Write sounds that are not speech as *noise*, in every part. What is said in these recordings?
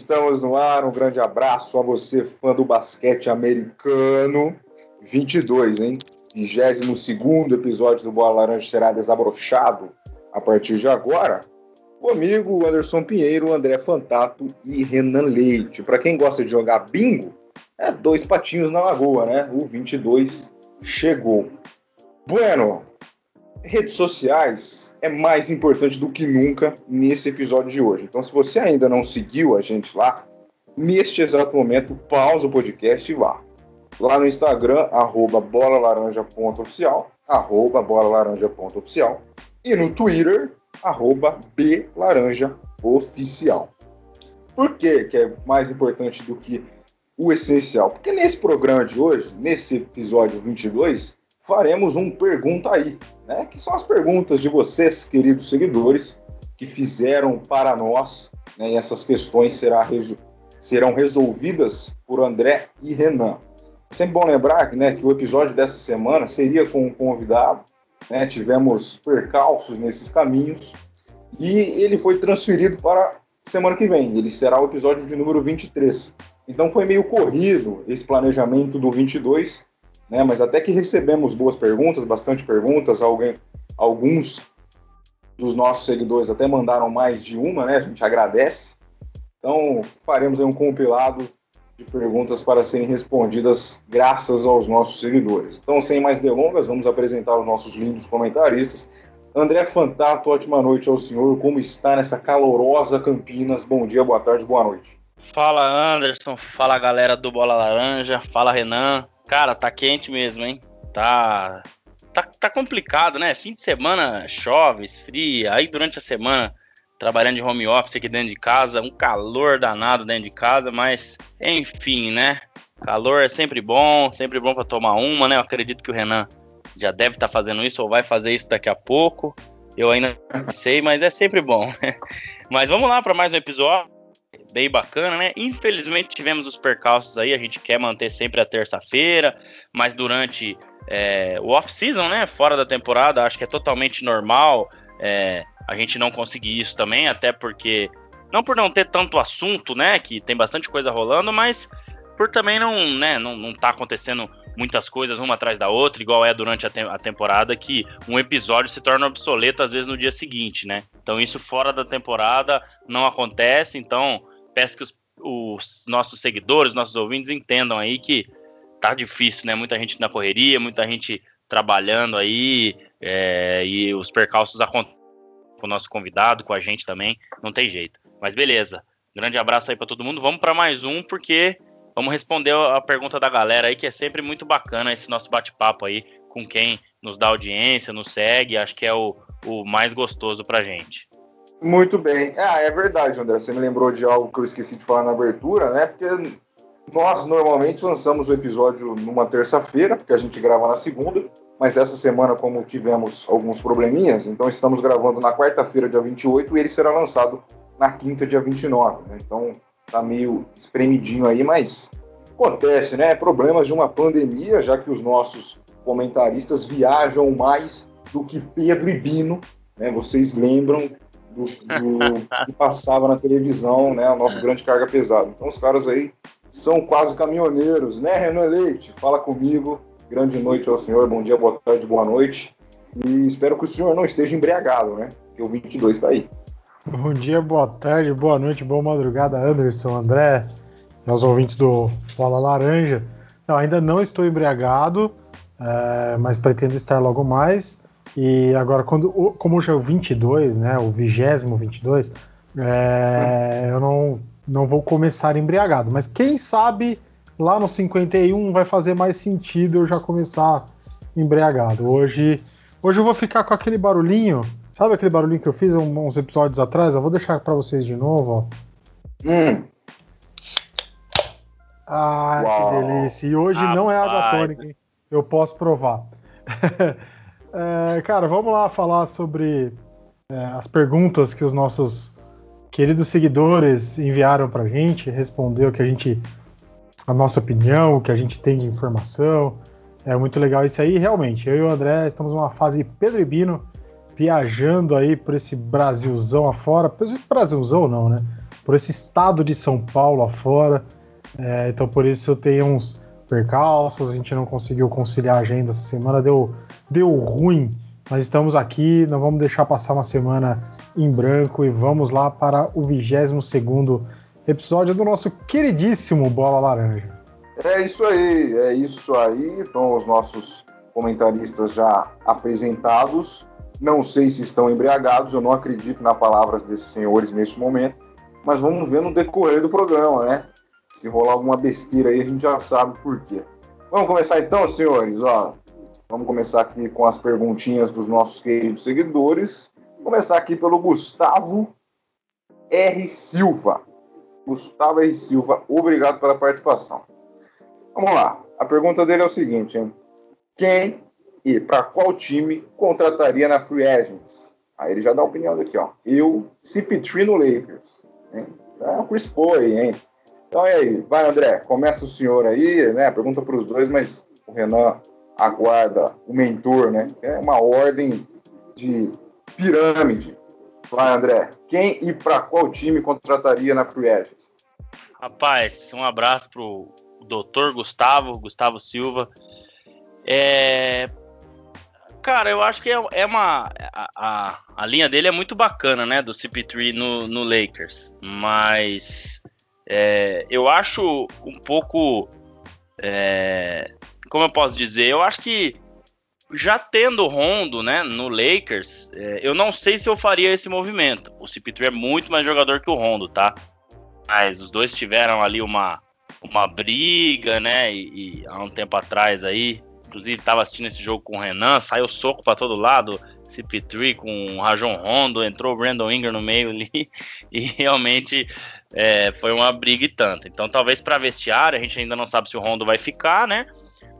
Estamos no ar. Um grande abraço a você, fã do basquete americano. 22, hein? 22 episódio do Bola Laranja será desabrochado a partir de agora. Comigo, Anderson Pinheiro, André Fantato e Renan Leite. Para quem gosta de jogar bingo, é dois patinhos na lagoa, né? O 22 chegou. Bueno, redes sociais é mais importante do que nunca nesse episódio de hoje. Então, se você ainda não seguiu a gente lá, neste exato momento, pausa o podcast e vá. Lá no Instagram, arroba bolalaranja.oficial, arroba bolalaranja.oficial. E no Twitter, arroba blaranjaoficial. Por que, que é mais importante do que o essencial? Porque nesse programa de hoje, nesse episódio 22, faremos um Pergunta Aí, né? que são as perguntas de vocês, queridos seguidores, que fizeram para nós, né? e essas questões será resol serão resolvidas por André e Renan. É sempre bom lembrar né, que o episódio dessa semana seria com um convidado, né? tivemos percalços nesses caminhos, e ele foi transferido para semana que vem, ele será o episódio de número 23. Então foi meio corrido esse planejamento do 22, né? Mas até que recebemos boas perguntas, bastante perguntas, alguém, alguns dos nossos seguidores até mandaram mais de uma, né? A gente agradece. Então faremos um compilado de perguntas para serem respondidas graças aos nossos seguidores. Então, sem mais delongas, vamos apresentar os nossos lindos comentaristas. André Fantato, ótima noite ao senhor. Como está nessa calorosa Campinas? Bom dia, boa tarde, boa noite. Fala Anderson, fala galera do Bola Laranja, fala Renan, Cara, tá quente mesmo, hein? Tá, tá, tá complicado, né? Fim de semana chove, esfria, aí durante a semana trabalhando de home office aqui dentro de casa, um calor danado dentro de casa, mas enfim, né? Calor é sempre bom, sempre bom para tomar uma, né? Eu acredito que o Renan já deve estar tá fazendo isso ou vai fazer isso daqui a pouco. Eu ainda não sei, mas é sempre bom. *laughs* Mas vamos lá para mais um episódio bem bacana, né? Infelizmente tivemos os percalços aí, a gente quer manter sempre a terça-feira, mas durante é, o off-season, né? Fora da temporada, acho que é totalmente normal é, a gente não conseguir isso também, até porque. Não por não ter tanto assunto, né? Que tem bastante coisa rolando, mas por também não, né, não, não tá acontecendo muitas coisas uma atrás da outra, igual é durante a, te a, temporada, que um episódio se torna obsoleto às vezes no dia seguinte, né? Então isso fora da temporada não acontece, então peço que os, os nossos seguidores, nossos ouvintes entendam aí que tá difícil, né? Muita gente na correria, muita gente trabalhando aí, é, e os percalços acontecem com o nosso convidado, com a gente também, não tem jeito. Mas beleza, grande abraço aí para todo mundo. Vamos para mais um, porque vamos responder a pergunta da galera aí, que é sempre muito bacana esse nosso bate-papo aí com quem nos dá audiência, nos segue, acho que é o, o mais gostoso pra gente. Muito bem. Ah, é verdade, André. Você me lembrou de algo que eu esqueci de falar na abertura, né? Porque nós normalmente lançamos o episódio numa terça-feira, porque a gente grava na segunda, mas essa semana, como tivemos alguns probleminhas, então estamos gravando na quarta-feira, dia 28, e ele será lançado na quinta, dia 29. Né? Então tá meio espremidinho aí, mas acontece, né? Problemas de uma pandemia, já que os nossos comentaristas viajam mais do que Pedro e Bino, né? Vocês lembram do, do *laughs* que passava na televisão, né? O nosso grande carga pesada. Então os caras aí são quase caminhoneiros, né, Renan Leite? Fala comigo. Grande noite ao senhor, bom dia, boa tarde, boa noite. E espero que o senhor não esteja embriagado, né? Que o 22 está aí. Bom dia, boa tarde, boa noite, boa madrugada, Anderson, André, aos ouvintes do Fala Laranja. Ainda não estou embriagado, é, mas pretendo estar logo mais. E agora, quando, como hoje é o 22, né, o vigésimo 22, é, eu não, não vou começar embriagado. Mas quem sabe lá no 51 vai fazer mais sentido eu já começar embriagado. Hoje, hoje eu vou ficar com aquele barulhinho, sabe aquele barulhinho que eu fiz uns episódios atrás? Eu vou deixar para vocês de novo, ó. Hum. Ah, Uau. que delícia. E hoje ah, não é água tônica, hein? Eu posso provar. *laughs* É, cara, vamos lá falar sobre é, as perguntas que os nossos queridos seguidores enviaram pra gente, responder o que a gente. a nossa opinião, o que a gente tem de informação. É muito legal isso aí, realmente. Eu e o André estamos numa fase Pedro e Bino, viajando aí por esse Brasilzão afora. Por esse Brasilzão não, né? por esse estado de São Paulo afora. É, então por isso eu tenho uns percalços, a gente não conseguiu conciliar a agenda essa semana, deu, deu ruim. Mas estamos aqui, não vamos deixar passar uma semana em branco e vamos lá para o 22 segundo episódio do nosso queridíssimo Bola Laranja. É isso aí, é isso aí. Então os nossos comentaristas já apresentados. Não sei se estão embriagados, eu não acredito nas palavras desses senhores neste momento, mas vamos ver no decorrer do programa, né? Se rolar alguma besteira aí, a gente já sabe por quê. Vamos começar então, senhores, ó. Vamos começar aqui com as perguntinhas dos nossos queridos seguidores. Vou começar aqui pelo Gustavo R. Silva. Gustavo R. Silva, obrigado pela participação. Vamos lá. A pergunta dele é o seguinte, hein? Quem e para qual time contrataria na Free Agents? Aí ele já dá a opinião daqui, ó. Eu, CP3 no Lakers. Hein? É o Chris Paul aí, hein? Então e aí, vai André, começa o senhor aí, né? Pergunta para os dois, mas o Renan aguarda o mentor, né? É uma ordem de pirâmide. Vai André, quem e para qual time contrataria na Free Agents? Rapaz, um abraço pro Dr. Gustavo, Gustavo Silva. É, Cara, eu acho que é, é uma. A, a, linha dele é muito bacana, né? Do CP3 no, no Lakers. Mas. É, eu acho um pouco. É, como eu posso dizer? Eu acho que. Já tendo Rondo, né, no Lakers, é, eu não sei se eu faria esse movimento. O CP3 é muito mais jogador que o Rondo, tá? Mas os dois tiveram ali uma, uma briga, né? E, e há um tempo atrás aí, Inclusive, estava assistindo esse jogo com o Renan, saiu soco para todo lado. CP3 com o Rajon Rondo, entrou o Brandon Ingram no meio ali *laughs* e realmente é, foi uma briga e tanto. Então, talvez para vestiário, a gente ainda não sabe se o Rondo vai ficar, né?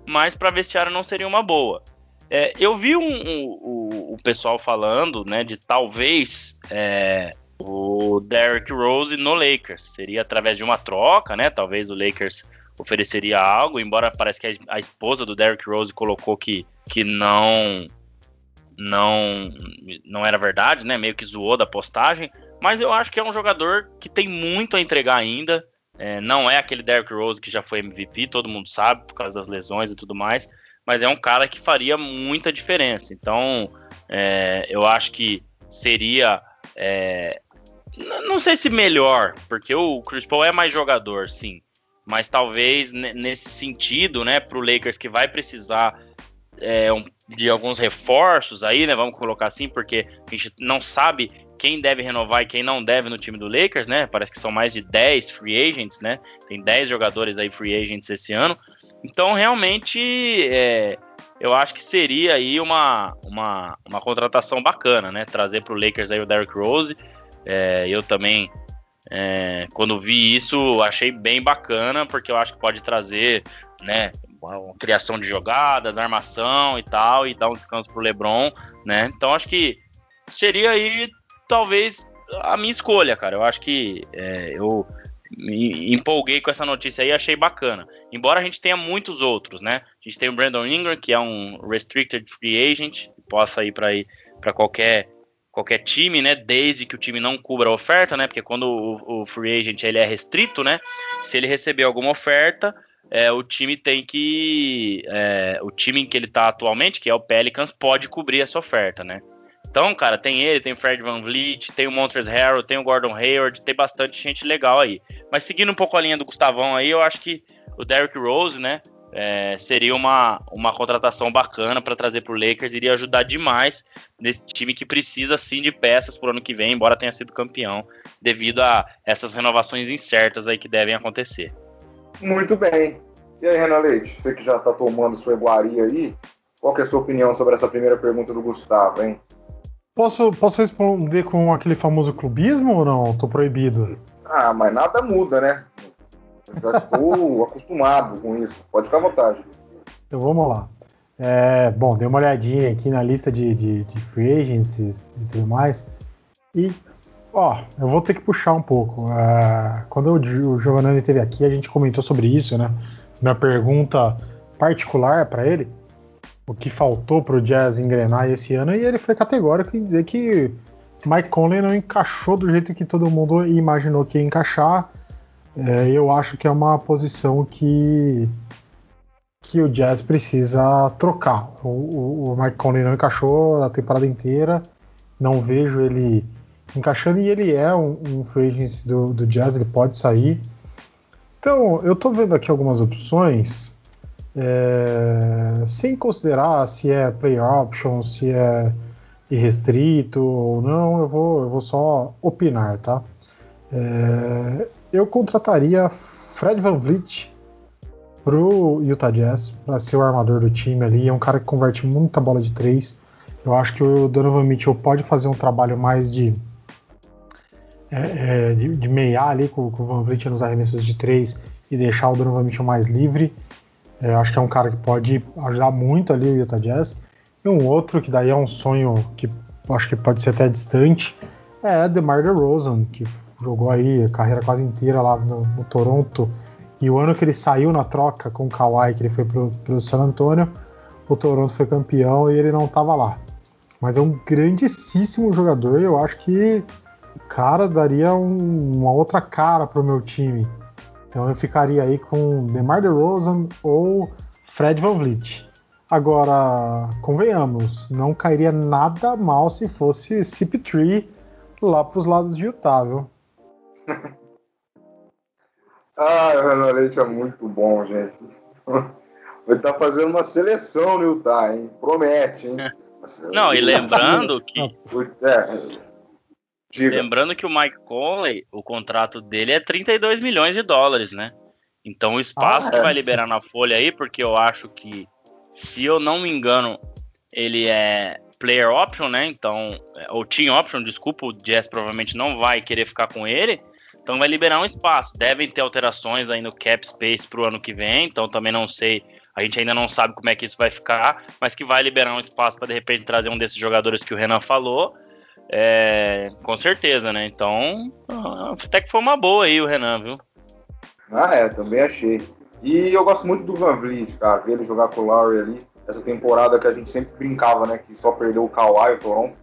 Mas para vestiário não seria uma boa. É, eu vi um, um, o pessoal falando, né, de talvez é, o Derrick Rose no Lakers. Seria através de uma troca, né? Talvez o Lakers ofereceria algo, embora parece que a, esposa do Derrick Rose colocou que, que não não não era verdade, né? Meio que zoou da postagem, mas eu acho que é um jogador que tem muito a entregar ainda. É, não é aquele Derrick Rose que já foi MVP, todo mundo sabe por causa das lesões e tudo mais, mas é um cara que faria muita diferença. Então, é, eu acho que seria é, não sei se melhor, porque o Chris Paul é mais jogador, sim mas talvez nesse sentido, né, para o Lakers que vai precisar é, um, de alguns reforços aí, né, vamos colocar assim, porque a gente não sabe quem deve renovar e quem não deve no time do Lakers, né? Parece que são mais de 10 free agents, né? Tem 10 jogadores aí free agents esse ano. Então, realmente, é, eu acho que seria aí uma, uma, uma contratação bacana, né? Trazer para o Lakers aí o Derrick Rose. É, eu também é, quando vi isso, achei bem bacana, porque eu acho que pode trazer, né, criação de jogadas, armação e tal, e dar um descanso pro LeBron, né? Então acho que seria aí talvez a minha escolha, cara. Eu acho que é, eu me empolguei com essa notícia aí, achei bacana. Embora a gente tenha muitos outros, né? A gente tem o Brandon Ingram, que é um restricted free agent, possa ir para ir para qualquer qualquer time, né? Desde que o time não cubra a oferta, né? Porque quando o, o free agent ele é restrito, né? Se ele receber alguma oferta, é, o time tem que. É, o time em que ele tá atualmente, que é o Pelicans, pode cobrir essa oferta, né? Então, cara, tem ele, tem o Fred Van Vliet, tem o Montrezl Harrell, tem o Gordon Hayward, tem bastante gente legal aí. Mas seguindo um pouco a linha do Gustavão aí, eu acho que o Derrick Rose, né? É, seria uma, uma contratação bacana para trazer para o Lakers, iria ajudar demais nesse time que precisa sim de peças para o ano que vem, embora tenha sido campeão, devido a essas renovações incertas aí que devem acontecer. Muito bem. E aí, Renan Leite, você que já está tomando sua iguaria aí, qual é a sua opinião sobre essa primeira pergunta do Gustavo, hein? Posso, posso responder com aquele famoso clubismo ou não? Tô proibido. Ah, mas nada muda, né? Já estou *laughs* acostumado com isso. Pode ficar à vontade. Então vamos lá. É, bom, dei uma olhadinha aqui na lista de, de, de free agencies e tudo mais. E, ó, eu vou ter que puxar um pouco. Uh, quando o, o Giovanni esteve aqui, a gente comentou sobre isso, né? Minha pergunta particular para ele, o que faltou para o Jazz engrenar esse ano, e ele foi categórico em dizer que Mike Conley não encaixou do jeito que todo mundo imaginou que ia encaixar. É, eu acho que é uma posição que que o Jazz precisa trocar. O, o, o Mike Conley não encaixou a temporada inteira. Não vejo ele encaixando e ele é um, um free do, do Jazz, ele pode sair. Então, eu estou vendo aqui algumas opções, é, sem considerar se é player option, se é irrestrito ou não, eu vou, eu vou só opinar, tá? É, eu contrataria Fred Van Vliet pro Utah Jazz para ser o armador do time ali. É um cara que converte muita bola de três. Eu acho que o Donovan Mitchell pode fazer um trabalho mais de é, é, de, de meiar ali com, com, o Van Vliet nos arremessos de três e deixar o Donovan Mitchell mais livre. É, acho que é um cara que pode ajudar muito ali o Utah Jazz. E um outro que daí é um sonho que acho que pode ser até distante é DeMar DeRozan, que jogou aí a carreira quase inteira lá no, no Toronto. E o ano que ele saiu na troca com o Kawhi, que ele foi pro, pro San Antonio, o Toronto foi campeão e ele não estava lá. Mas é um grandíssimo jogador e eu acho que cara daria um, uma outra cara pro meu time. Então eu ficaria aí com DeMar DeRozan ou Fred Van Vliet. Agora, convenhamos, não cairia nada mal se fosse CP3 lá pros lados de Utah, viu? Ah, o Renan Leite é muito bom, gente. Ele tá fazendo uma seleção no Utah, hein? Promete, hein? *laughs* Não, e lembrando que. É, Diga. Lembrando que o Mike Conley, o contrato dele é 32 milhões de dólares, né? Então o espaço ah, que é, vai liberar na folha aí, porque eu acho que, se eu não me engano, ele é player option, né? Então, é, ou team option, desculpa, o Jazz provavelmente não vai querer ficar com ele. Então vai liberar um espaço. Devem ter alterações aí no cap space pro ano que vem, então também não sei. A gente ainda não sabe como é que isso vai ficar, mas que vai liberar um espaço para de repente trazer um desses jogadores que o Renan falou. É, com certeza, né? Então, até que foi uma boa aí o Renan, viu? Ah, é, também achei. E eu gosto muito do Van Vliet, cara, ver ele jogar com o Lowry ali. Essa temporada que a gente sempre brincava, né? Que só perdeu o Kawhi, o Toronto.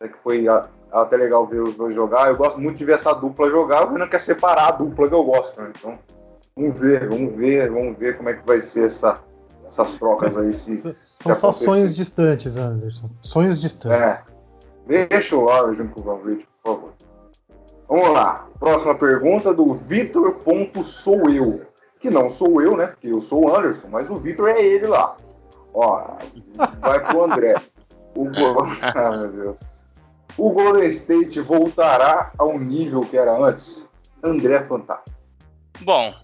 É que foi até legal ver os dois jogar. Eu gosto muito de ver essa dupla jogar. O Renan quer separar a dupla que eu gosto, né? Então, vamos ver, vamos ver, vamos ver como é que vai ser essa, essas trocas aí. Se, São se só sonhos distantes, Anderson. Sonhos distantes. É. Deixa o Laura junto com o Vliet, por favor. Vamos lá. Próxima pergunta do Vitor. Sou eu. Que não sou eu, né? Porque eu sou o Anderson, mas o Vitor é ele lá. Ó, vai pro André. O *laughs* ah, meu Deus. O Golden State voltará ao nível que era antes? André Fantástico. Bom,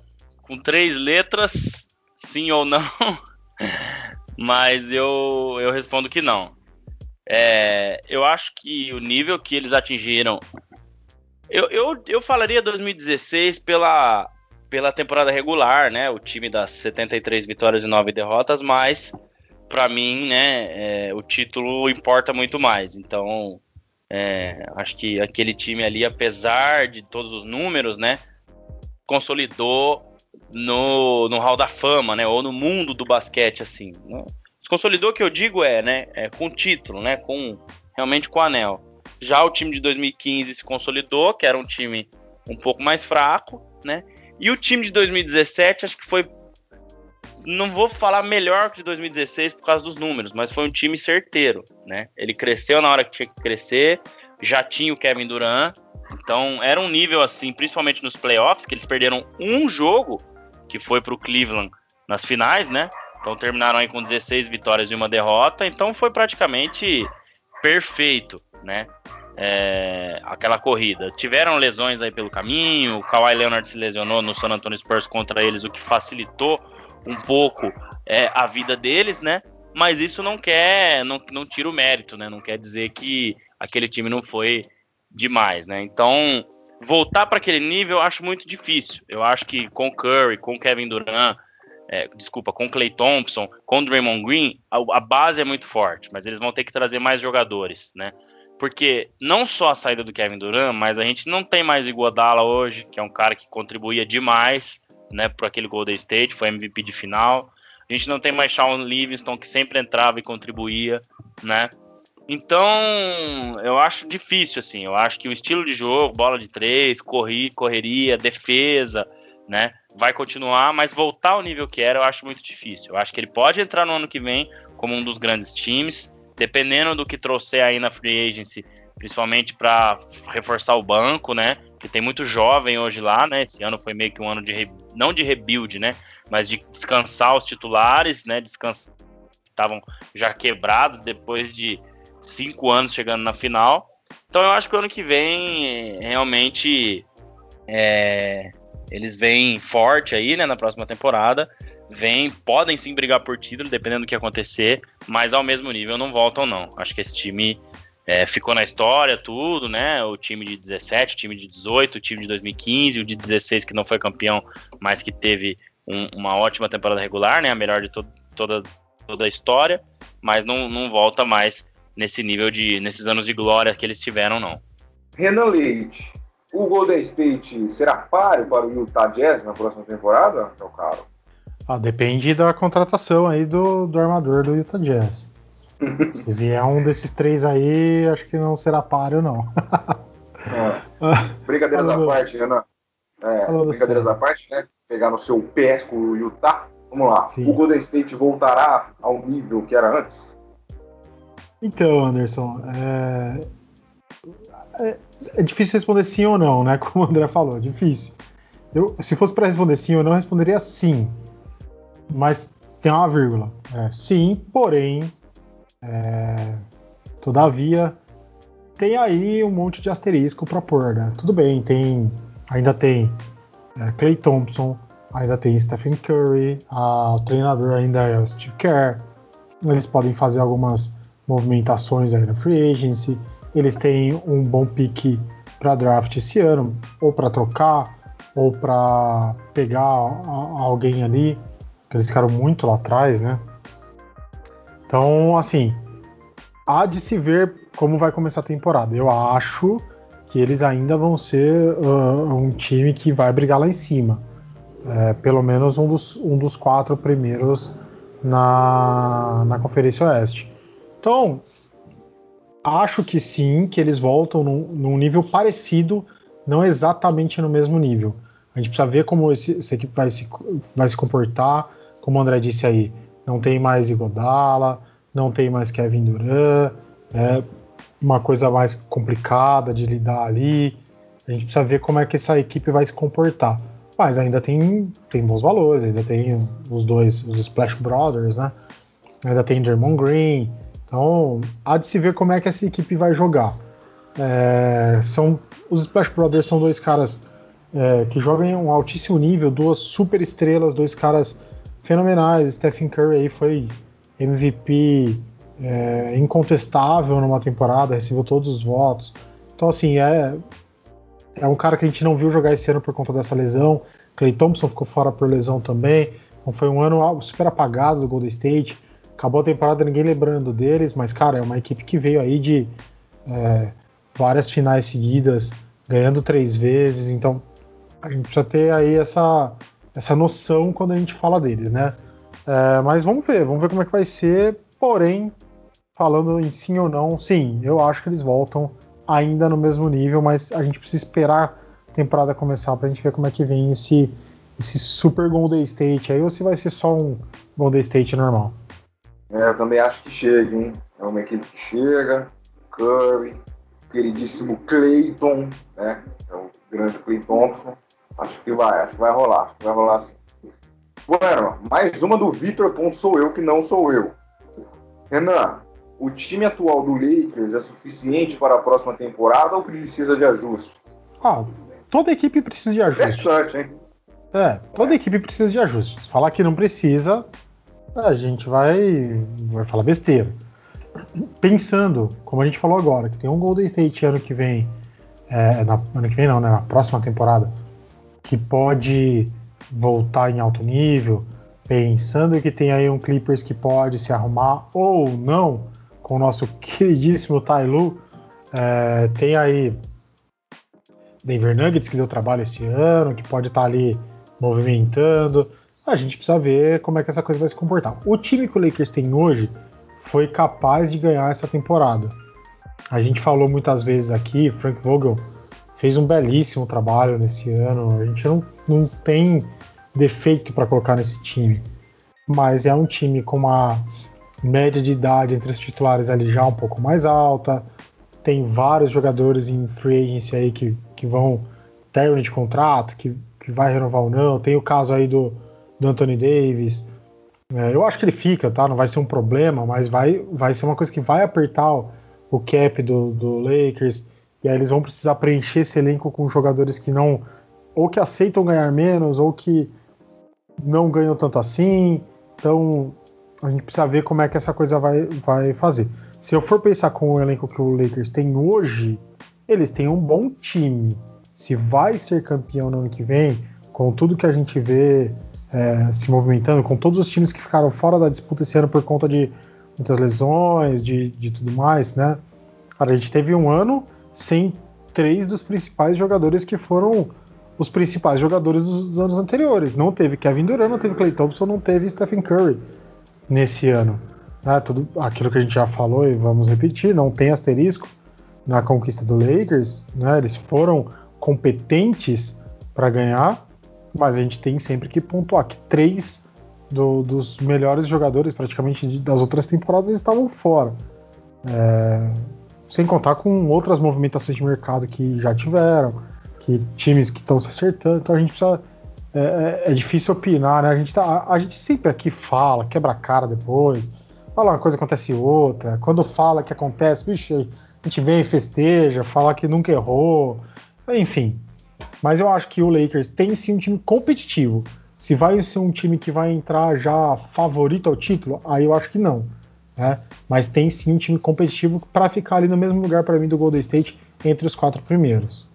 com três letras, sim ou não. *laughs* Mas eu, eu respondo que não. É, eu acho que o nível que eles atingiram. Eu, eu, eu falaria 2016 pela, pela temporada regular, né? O time das 73 vitórias e 9 derrotas, mas para mim, né, é, o título importa muito mais. Então, é, acho que aquele time ali, apesar de todos os números, né, consolidou no, no Hall da Fama, né, ou no mundo do basquete, assim. Né? Consolidou, que eu digo é, né, é, com título, né, com realmente com anel. Já o time de 2015 se consolidou, que era um time um pouco mais fraco, né? E o time de 2017 acho que foi não vou falar melhor que de 2016 por causa dos números, mas foi um time certeiro, né? Ele cresceu na hora que tinha que crescer, já tinha o Kevin Durant, então era um nível assim, principalmente nos playoffs, que eles perderam um jogo que foi para o Cleveland nas finais, né? Então terminaram aí com 16 vitórias e uma derrota. Então foi praticamente perfeito, né? É, aquela corrida. Tiveram lesões aí pelo caminho. O Kawhi Leonard se lesionou no San Antonio Spurs contra eles, o que facilitou um pouco é, a vida deles, né? Mas isso não quer, não, não tira o mérito, né? Não quer dizer que aquele time não foi demais, né? Então voltar para aquele nível eu acho muito difícil. Eu acho que com Curry, com Kevin Durant, é, desculpa, com Clay Thompson, com Draymond Green, a, a, base é muito forte, mas eles vão ter que trazer mais jogadores, né? Porque não só a saída do Kevin Durant, mas a gente não tem mais o Iguodala hoje, que é um cara que contribuía demais, né, para aquele Golden State, foi MVP de final. A gente não tem mais Shawn Livingston, que sempre entrava e contribuía, né? Então, eu acho difícil, assim. Eu acho que o estilo de jogo, bola de três, corri, correria, defesa, né? Vai continuar, mas voltar ao nível que era, eu acho muito difícil. Eu acho que ele pode entrar no ano que vem como um dos grandes times, dependendo do que trouxer aí na free agency, principalmente para reforçar o banco, né? Que tem muito jovem hoje lá, né? Esse ano foi meio que um ano de não de rebuild, né? Mas de descansar os titulares, né? Estavam já quebrados depois de cinco anos chegando na final. Então eu acho que o ano que vem realmente é, eles vêm forte aí, né, na próxima temporada. Vêm, podem sim brigar por título, dependendo do que acontecer, mas ao mesmo nível não voltam não. Acho que esse time é, ficou na história, tudo, né? O time de 17, o time de 18, o time de 2015, o de 16 que não foi campeão, mas que teve um, uma ótima temporada regular, né? A melhor de to toda, toda a história, mas não, não volta mais nesse nível de nesses anos de glória que eles tiveram, não. Renan Leite, o Golden State será páreo para o Utah Jazz na próxima temporada, meu caro? Ah, depende da contratação aí do, do armador do Utah Jazz. Se vier um desses três aí, acho que não será páreo, não. é. Brincadeiras à parte, Renan. É, brincadeiras à parte, né? Pegar no seu pé com o Utah. Vamos lá. Sim. O Golden State voltará ao nível que era antes? Então, Anderson, é... É, difícil responder sim ou não, né? *laughs* Como o André falou, é difícil. Eu, se fosse para responder sim ou não, eu responderia sim. Mas tem uma vírgula. É, sim, porém, é, todavia, tem aí um monte de asterisco para pôr, né? Tudo bem, tem, ainda tem é, Clay Thompson, ainda tem Stephen Curry, a, o treinador ainda é o Steve Kerr. Eles podem fazer algumas movimentações aí na free agency. Eles têm um bom pique para draft esse ano, ou para trocar, ou para pegar alguém ali, eles ficaram muito lá atrás, né? Então, assim, há de se ver como vai começar a temporada. Eu acho que eles ainda vão ser uh, um time que vai brigar lá em cima. É, pelo menos um dos, um dos quatro primeiros na, na Conferência Oeste. Então, acho que sim, que eles voltam num, num, nível parecido, não exatamente no mesmo nível. A gente precisa ver como esse, essa equipe vai se, vai se comportar, como o André disse aí, não tem mais Igodala, não tem mais Kevin Durant, é uma coisa mais complicada de lidar ali. A gente precisa ver como é que essa equipe vai se comportar. Mas ainda tem, tem bons valores, ainda tem os dois, os Splash Brothers, né? Ainda tem Dermond Green, então, há de se ver como é que essa equipe vai jogar. É, são os Splash Brothers são dois caras é, que jogam em um altíssimo nível, duas super estrelas, dois caras fenomenais. Stephen Curry aí foi MVP é, incontestável numa temporada, recebeu todos os votos. Então, assim, é, é um cara que a gente não viu jogar esse ano por conta dessa lesão. Clay Thompson ficou fora por lesão também. Então, foi um ano super apagado do Golden State. Acabou a temporada ninguém lembrando deles, mas, cara, é uma equipe que veio aí de é, várias finais seguidas, ganhando três vezes, então a gente precisa ter aí essa, essa noção quando a gente fala deles, né? É, mas vamos ver, vamos ver como é que vai ser. Porém, falando em sim ou não, sim, eu acho que eles voltam ainda no mesmo nível, mas a gente precisa esperar a temporada começar para a gente ver como é que vem esse, esse Super Golden State aí, ou se vai ser só um Golden State normal. É, eu também acho que chega, hein? É uma equipe que chega. Curry, queridíssimo Clayton, né? É o grande Clay Thompson. Acho que vai, acho que vai rolar, acho que vai rolar sim. Bueno, mais uma do Vitor sou eu que não sou eu. Renan, o time atual do Lakers é suficiente para a próxima temporada ou precisa de ajustes? Ah, toda equipe precisa de ajustes. Interessante, hein? É, toda é. equipe precisa de ajustes. Falar que não precisa a gente vai, vai falar besteira. Pensando, como a gente falou agora, que tem um Golden State ano que vem, é, na, ano que vem não, né, na próxima temporada, que pode voltar em alto nível, pensando que tem aí um Clippers que pode se arrumar ou não, com o nosso *laughs* queridíssimo Tailu, é, tem aí Denver Nuggets que deu trabalho esse ano, que pode estar tá ali movimentando a gente precisa ver como é que essa coisa vai se comportar. O time que o Lakers tem hoje foi capaz de ganhar essa temporada. A gente falou muitas vezes aqui, Frank Vogel fez um belíssimo trabalho nesse ano. A gente não, não tem defeito para colocar nesse time, mas é um time com uma média de idade entre os titulares ali já um pouco mais alta. Tem vários jogadores em free agency aí que, que vão término de contrato, que, que vai renovar ou não. Tem o caso aí do, do Anthony Davis. É, eu acho que ele fica, tá? Não vai ser um problema, mas vai, vai ser uma coisa que vai apertar o, o cap do, do Lakers. E aí eles vão precisar preencher esse elenco com jogadores que não. ou que aceitam ganhar menos, ou que não ganham tanto assim. Então a gente precisa ver como é que essa coisa vai, vai fazer. Se eu for pensar com o elenco que o Lakers tem hoje, eles têm um bom time. Se vai ser campeão no ano que vem, com tudo que a gente vê é, se movimentando, com todos os times que ficaram fora da disputa esse ano por conta de muitas lesões, de, de tudo mais, né? Cara, a gente teve um ano sem três dos principais jogadores que foram os principais jogadores dos, anos anteriores. Não teve Kevin Durant, não teve Clay Thompson, não teve Stephen Curry nesse ano. Né? Tudo aquilo que a gente já falou e vamos repetir, não tem asterisco na conquista do Lakers. Né? Eles foram competentes para ganhar, mas a gente tem sempre que pontuar que três do, dos melhores jogadores, praticamente das outras temporadas, estavam fora. É, sem contar com outras movimentações de mercado que já tiveram, que times que estão se acertando. Então a gente precisa. É, é, é, difícil opinar, né? A gente, tá, a, gente sempre aqui fala, quebra a cara depois, fala uma coisa acontece outra. Quando fala que acontece, bicho, a gente vem e festeja, fala que nunca errou, enfim. Mas eu acho que o Lakers tem sim um time competitivo. Se vai ser um time que vai entrar já favorito ao título, aí eu acho que não. Né? Mas tem sim um time competitivo para ficar ali no mesmo lugar para mim do Golden State entre os quatro primeiros.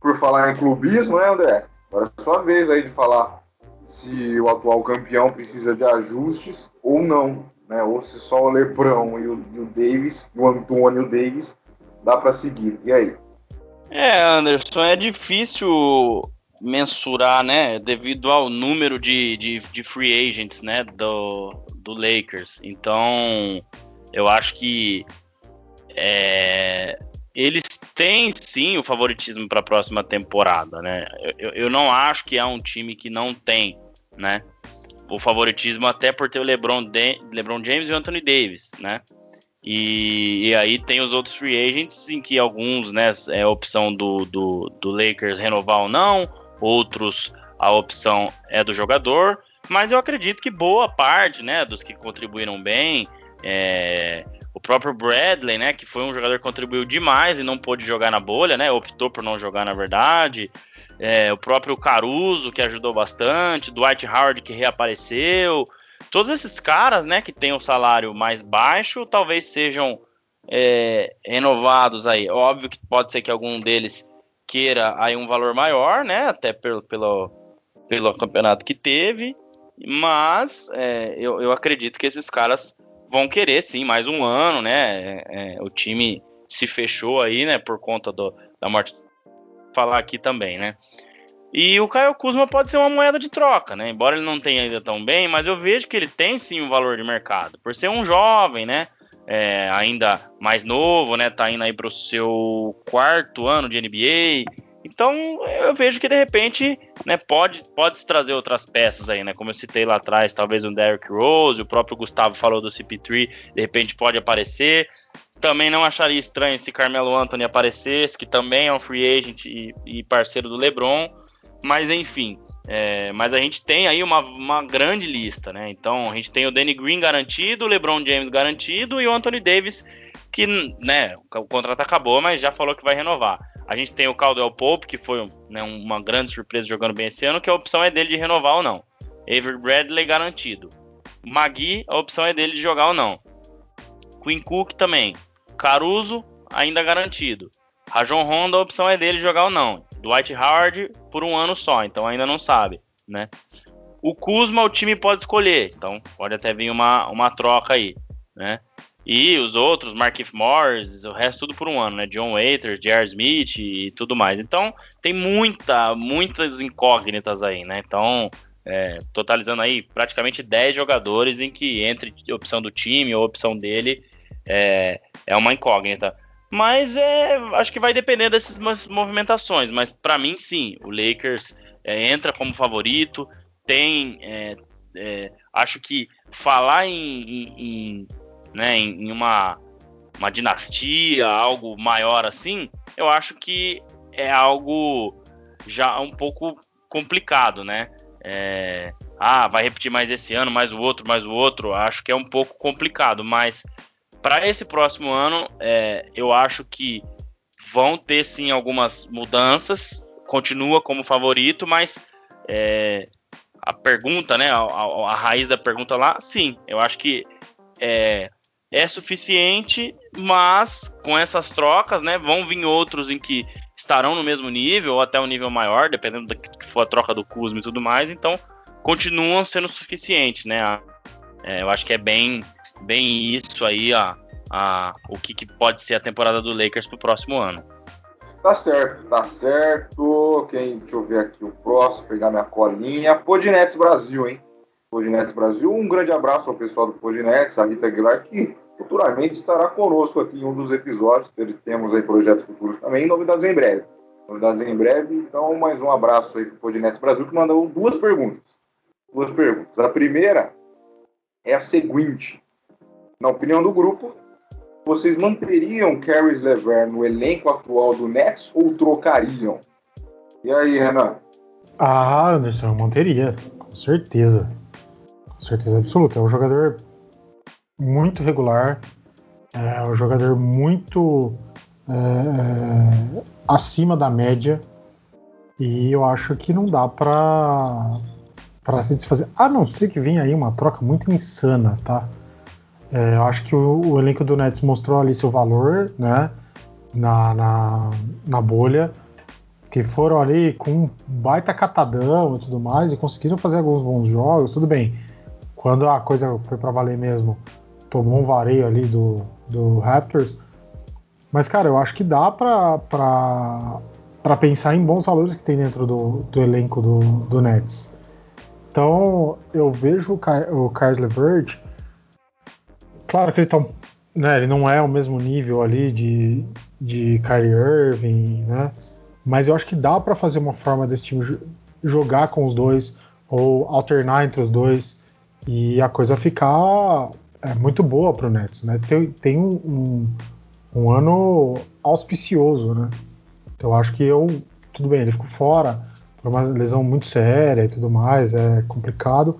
Por falar em clubismo, né, André? Agora é sua vez aí de falar se o atual campeão precisa de ajustes ou não, né? Ou se só o Lebrão e o, e o Davis, o Antônio Davis, dá para seguir. E aí? É, Anderson, é difícil mensurar, né, devido ao número de, de, de free agents, né, do, do Lakers. Então, eu acho que é, eles têm sim o favoritismo para a próxima temporada, né? Eu, eu, não acho que é um time que não tem, né? O favoritismo até por ter o LeBron, de, LeBron James e o Anthony Davis, né? E, e, aí tem os outros free agents em que alguns, né, é a opção do, do, do Lakers renovar ou não, outros a opção é do jogador, mas eu acredito que boa parte, né, dos que contribuíram bem, é, o próprio Bradley, né, que foi um jogador que contribuiu demais e não pôde jogar na bolha, né, optou por não jogar na verdade, é, o próprio Caruso, que ajudou bastante, Dwight Howard, que reapareceu, todos esses caras, né, que têm o um salário mais baixo, talvez sejam é, renovados aí. Óbvio que pode ser que algum deles queira aí um valor maior, né, até pelo, pelo, pelo campeonato que teve, mas é, eu, eu acredito que esses caras vão querer sim mais um ano, né? É, é, o time se fechou aí, né? Por conta do, da morte. Falar aqui também, né? E o Caio Kuzma pode ser uma moeda de troca, né? Embora ele não tenha ainda tão bem, mas eu vejo que ele tem sim um valor de mercado. Por ser um jovem, né? É, ainda mais novo, né? Tá indo aí pro seu quarto ano de NBA. Então eu vejo que de repente né, pode, pode se trazer outras peças aí, né? Como eu citei lá atrás, talvez um Derrick Rose, o próprio Gustavo falou do CP3, de repente pode aparecer. Também não acharia estranho se Carmelo Anthony aparecesse, que também é um free agent e, e parceiro do LeBron. Mas enfim, é, mas a gente tem aí uma, uma, grande lista, né? Então a gente tem o Danny Green garantido, o LeBron James garantido e o Anthony Davis que, né, o contrato acabou, mas já falou que vai renovar. A gente tem o Caldwell Pope, que foi né, uma grande surpresa jogando bem esse ano, que a opção é dele de renovar ou não. Avery Bradley garantido. Magui, a opção é dele de jogar ou não. Quinn Cook também. Caruso, ainda garantido. Rajon Honda, a opção é dele jogar ou não. Dwight Howard por um ano só, então ainda não sabe, né? O Kuzma o time pode escolher, então pode até vir uma, uma troca aí, né? E os outros, Markif Morris, o resto tudo por um ano, né? John Waiters, J.R. Smith e tudo mais. Então tem muita, muitas incógnitas aí, né? Então é, totalizando aí praticamente 10 jogadores em que entre opção do time ou opção dele é, é uma incógnita. Mas é, acho que vai depender dessas movimentações. Mas para mim, sim, o Lakers é, entra como favorito. Tem, é, é, acho que falar em, em, em, né, em uma, uma dinastia, algo maior assim, eu acho que é algo já um pouco complicado, né? É, ah, vai repetir mais esse ano, mais o outro, mais o outro. Acho que é um pouco complicado, mas para esse próximo ano, é, eu acho que vão ter sim algumas mudanças. Continua como favorito, mas é, a pergunta, né, a, a, a, raiz da pergunta lá, sim, eu acho que é, é suficiente, mas com essas trocas, né, vão vir outros em que estarão no mesmo nível ou até um nível maior, dependendo da que for a troca do Kuzma e tudo mais. Então, continuam sendo suficientes, né? É, eu acho que é bem, bem isso aí, a, a, o que, que pode ser a temporada do Lakers para o próximo ano. Tá certo, tá certo. Quem, deixa eu ver aqui o próximo, pegar minha colinha. Podnetes Brasil, hein? Podnetes Brasil. Um grande abraço ao pessoal do Podnetes, a Rita Aguilar, que futuramente estará conosco aqui em um dos episódios. Temos aí projetos futuros também, novidades em breve. Novidades em breve. Então, mais um abraço aí para o Podnetes Brasil, que mandou duas perguntas. Duas perguntas. A primeira é a seguinte: na opinião do grupo, vocês manteriam Caris Lever no elenco atual do Nets ou trocariam? E aí, Renan? Ah, Anderson, eu manteria, com certeza. Certeza absoluta. É um jogador muito regular, é um jogador muito é, é, acima da média e eu acho que não dá para para se desfazer. A não ser que venha aí uma troca muito insana, tá? É, eu acho que o, o, elenco do Nets mostrou ali seu valor, né? Na, na, na bolha, que foram ali com um baita catadão e tudo mais e conseguiram fazer alguns bons jogos, tudo bem. Quando a coisa foi para valer mesmo, tomou um vareio ali do, do Raptors. Mas, cara, eu acho que dá para pensar em bons valores que tem dentro do, do elenco do, do Nets. Então, eu vejo o, o Carlos. Claro que ele, tá, né, ele não é o mesmo nível ali de, de Kyrie Irving, né? Mas eu acho que dá para fazer uma forma desse time jogar com os dois ou alternar entre os dois e a coisa ficar é muito boa para o Nets, né? Tem, tem um, um, um, ano auspicioso, né? Eu acho que eu tudo bem, ele ficou fora por uma lesão muito séria e tudo mais, é complicado,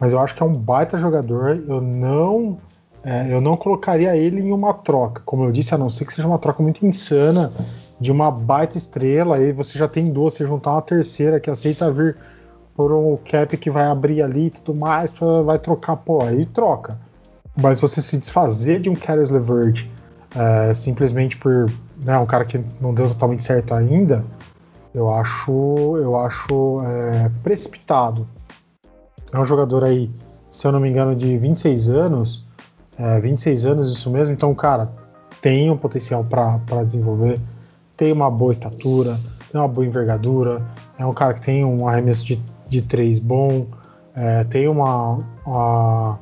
mas eu acho que é um baita jogador. Eu não é, eu não colocaria ele em uma troca, como eu disse, a não ser que seja uma troca muito insana de uma baita estrela, aí você já tem duas, você juntar uma terceira que aceita vir por um cap que vai abrir ali e tudo mais, vai trocar, pô, aí troca. Mas você se desfazer de um Caris LeVert é, simplesmente por né, um cara que não deu totalmente certo ainda, eu acho, eu acho é, precipitado. É um jogador aí, se eu não me engano, de 26 anos, é, 26 anos isso mesmo, então, cara, tem um potencial para desenvolver, tem uma boa estatura, tem uma boa envergadura, é um cara que tem um arremesso de, de três bom, é, tem uma, uma